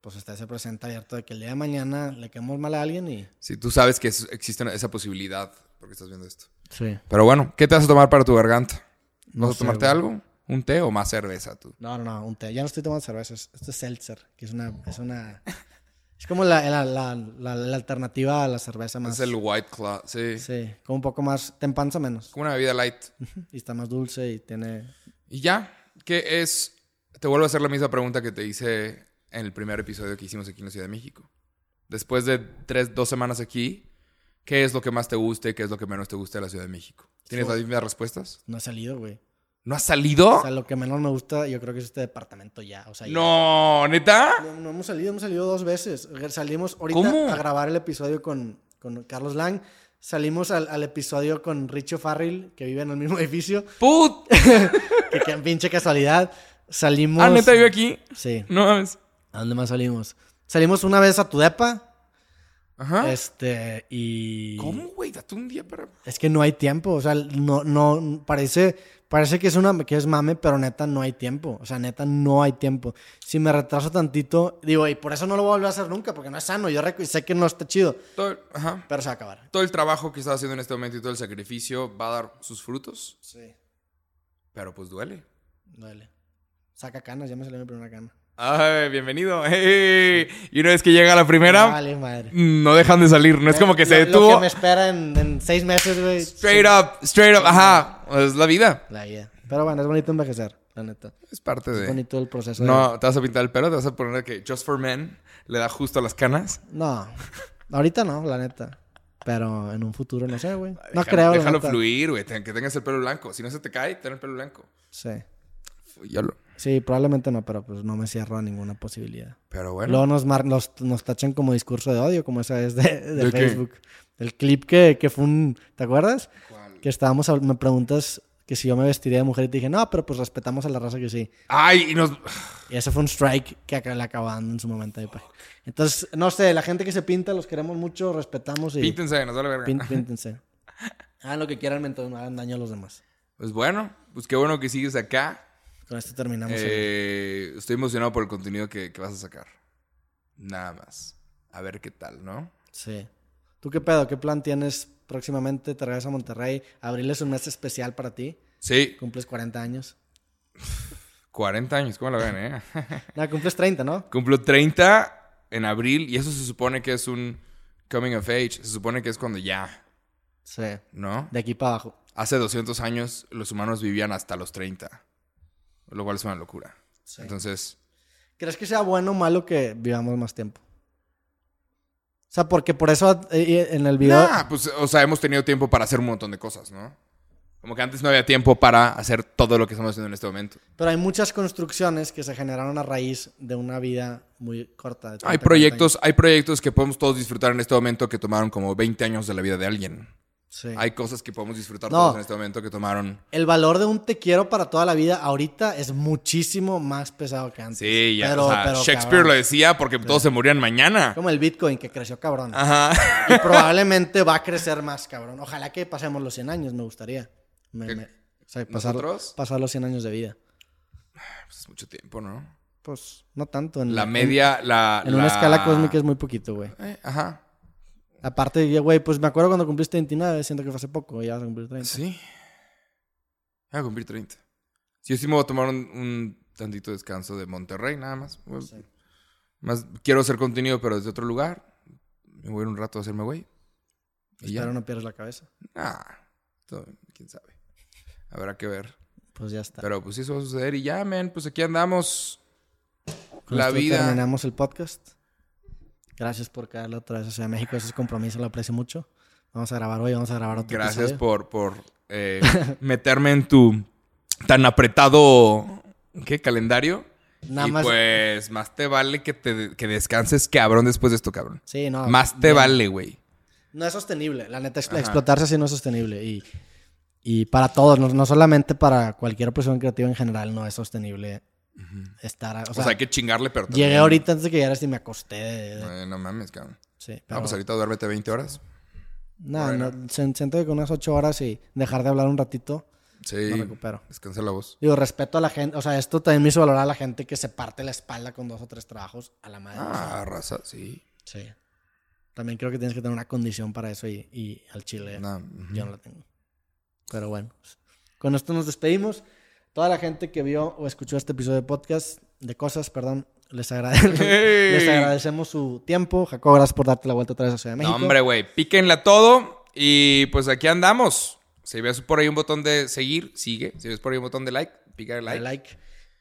pues está ese presente abierto de que el día de mañana le caemos mal a alguien y... Si tú sabes que es- existe esa posibilidad porque estás viendo esto. Sí. Pero bueno, ¿qué te vas a tomar para tu garganta? ¿Vas No a sé, tomarte güey. algo? ¿Un té o más cerveza tú? No, no, no, un té. Ya no estoy tomando cervezas. Esto es seltzer, que es una... Es, una, es como la, la, la, alternativa a la cerveza más... Es el White Claw, sí. Sí, como un poco más... Te empanza menos. Como una bebida light. Y está más dulce y tiene... Y ya, ¿qué es? Te vuelvo a hacer la misma pregunta que te hice en el primer episodio que hicimos aquí en la Ciudad de México. Después de tres, dos semanas aquí, ¿qué es lo que más te gusta y qué es lo que menos te gusta de la Ciudad de México? ¿Tienes las mismas respuestas? No ha salido, güey. ¿No has salido? O sea, lo que menos me gusta yo creo que es este departamento ya. O sea, ya. no, ¿neta? No, no hemos salido, hemos salido dos veces. Salimos ahorita ¿Cómo? a grabar el episodio con, con Carlos Lang. Salimos al, al episodio con Richo Farrell, que vive en el mismo edificio. ¡Put! <laughs> Que, que pinche casualidad. Salimos. Ah, ¿neta vive aquí? Sí. No mames. ¿A dónde más salimos? Salimos una vez a tu depa. Ajá. Este, y. ¿Cómo, güey? Date un día para... Es que no hay tiempo. O sea, no, no, parece, parece que es una, que es mame, pero neta no hay tiempo. O sea, neta no hay tiempo. Si me retraso tantito, digo, y por eso no lo voy a volver a hacer nunca, porque no es sano. Yo sé que no está chido, Todo, ajá. pero se va a acabar. Todo el trabajo que estás haciendo en este momento y todo el sacrificio va a dar sus frutos, Sí. pero pues duele. Duele. Saca canas, ya me salió mi primera cana. Ay, bienvenido. <laughs> Hey. Y una vez que llega la primera, Vale, madre. no dejan de salir. No es como que se Lo- detuvo. Lo que me espera en, en seis meses, güey. Straight up, straight up. Ajá. Es la vida. La vida. Pero bueno, es bonito envejecer, la neta. Es parte Es de. bonito el proceso. de- No, te vas a pintar el pelo, te vas a poner que Just for Men le da justo a las canas. No. Ahorita no, la neta. Pero en un futuro, no sé, güey. No creo, la Déjalo neta. fluir, güey. Que tengas el pelo blanco. Si no se te cae, ten el pelo blanco. Sí. Yolo. Sí, probablemente no, pero pues no me cierro a ninguna posibilidad. Pero bueno. Luego nos, mar- nos, nos tachan como discurso de odio, como esa es de, de ¿De qué? Facebook. El clip que, que fue un... ¿Te acuerdas? ¿Cuál? Que estábamos... Me preguntas que si yo me vestiría de mujer y te dije, no, pero pues respetamos a la raza que sí. Ay, y nos. Y ese fue un strike que acá le acabando en su momento. ahí, pa. Entonces, no sé, la gente que se pinta, los queremos mucho, respetamos y... Píntense, nos vale verga. pin- <laughs> píntense. Hagan lo que quieran mientras no hagan daño a los demás. Pues bueno, pues qué bueno que sigues acá. Con esto terminamos. el- Eh, estoy emocionado por el contenido que, que vas a sacar. Nada más. A ver qué tal, ¿no? Sí. ¿Tú qué pedo? ¿Qué plan tienes próximamente? Te regresas a Monterrey. Abril es un mes especial para ti. Sí, Cumples 40 años. 40 años, ¿cómo la ven, eh? <laughs> No, cumples 30, ¿no? Cumplo 30 en abril y eso se supone que es un coming of age. Se supone que es cuando ya, Sí. ¿no? De aquí para abajo. Hace 200 años los humanos vivían hasta los 30. Lo cual es una locura. Sí. Entonces, ¿Crees que sea bueno o malo que vivamos más tiempo? O sea, porque por eso eh, en el video... nah, pues, o sea, hemos tenido tiempo para hacer un montón de cosas, ¿no? Como que antes no había tiempo para hacer todo lo que estamos haciendo en este momento. Pero hay muchas construcciones que se generaron a raíz de una vida muy corta. de 30, Hay 40 proyectos, hay proyectos que podemos todos disfrutar en este momento que tomaron como 20 años de la vida de alguien. Sí. Hay cosas que podemos disfrutar No. todos en este momento que tomaron. El valor de un te quiero para toda la vida ahorita es muchísimo más pesado que antes. Sí, ya. Pero- o sea, pero, Shakespeare cabrón. lo decía porque todos se morían mañana. Como el Bitcoin que creció cabrón. Ajá. Y <laughs> probablemente va a crecer más cabrón. Ojalá que pasemos los 100 años, me gustaría. Me- me- o sea, pasar, ¿Nosotros? pasar los 100 años de vida. Pues es mucho tiempo, ¿no? Pues no tanto. En La en- media, la. En, una la- escala cósmica es muy poquito, güey. Eh, ajá. Aparte, ya, güey, pues me acuerdo cuando cumpliste 29, siento que fue hace poco, ya vas a cumplir 30. Sí. Voy a cumplir 30. Sí, yo sí me voy a tomar un, un tantito descanso de Monterrey, nada más. Pues. Más quiero hacer contenido, pero desde otro lugar. Me voy a ir un rato a hacerme güey. Y ya. Espero no pierdas la cabeza. Ah, todo- quién sabe. Habrá que ver. Pues ya está. Pero pues sí, eso va a suceder. Y ya, men, pues aquí andamos. Con la vida. Terminamos el podcast. Gracias por caerle otra vez a Ciudad de México. Ese es compromiso, lo aprecio mucho. Vamos a grabar hoy, vamos a grabar otro Gracias episodio. por, por eh, <laughs> meterme en tu tan apretado ¿qué? calendario. Nada y más- pues más te vale que te que descanses cabrón después de esto, cabrón. Sí, no. más te bien. vale, güey. No es sostenible. La neta, Ajá. explotarse así no es sostenible. Y, y para todos, no, no solamente para cualquier persona creativa en general, no es sostenible estar. O O sea, sea, hay que chingarle, pero llegué también- ahorita antes de que llegaras y me acosté. de- Eh, no mames, cabrón. sí, Ah, pero- pues ahorita duérmete 20 horas. No, no, siento que con unas ocho horas y dejar de hablar un ratito, Sí. me recupero. Descansa la voz. Digo, respeto a la gente. O sea, esto también me hizo valorar a la gente que se parte la espalda con dos o tres trabajos a la madre. Ah, raza, sí. sí. También creo que tienes que tener una condición para eso y, y al chile No, ujú. yo no la tengo. Pero bueno, pues, con esto nos despedimos. Toda la gente que vio o escuchó este episodio de podcast, de cosas, perdón, les, agrade- <laughs> ¡Hey! les agradecemos su tiempo. Jacob, gracias por darte la vuelta otra vez a Ciudad de No, México. hombre, güey. Píquenla todo. Y pues aquí andamos. Si ves por ahí un botón de seguir, sigue. Si ves por ahí un botón de like, pica el like. like.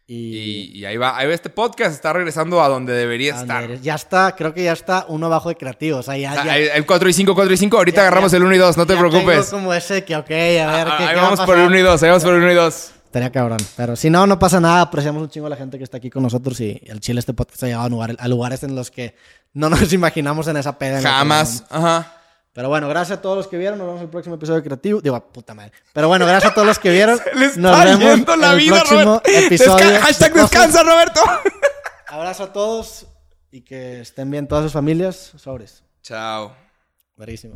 Y, Y, y ahí va. Ahí va este podcast. Está regresando a donde debería a donde estar. eres. Ya está, creo que ya está uno abajo de creativo. O sea, ya, O sea, ya- el- el 4 y 5, 4 y 5. Ahorita Ya- agarramos ya- el 1 y 2. No te preocupes. tengo como ese que, ok, a ver, Ah, ¿qué, ahí qué va a vamos por el pasar? 1 y 2. Ahí vamos por el 1 y 2. Estaría cabrón. Pero si no, no pasa nada. Apreciamos un chingo a la gente que está aquí con nosotros y el Chile este podcast ha llegado a, lugar- a lugares en los que no <laughs> nos imaginamos en esa peda. en Jamás. Ajá. Pero bueno, gracias a todos los que vieron. Nos vemos en el próximo episodio de Creativo. Digo, puta madre. Pero bueno, gracias a todos los que <laughs> vieron. Le está Nos vemos la en el vida, próximo episodio. Desca- de hashtag descansa, Roberto. <laughs> Abrazo a todos y que estén bien todas sus familias. Sobres. Chao. Verísimo.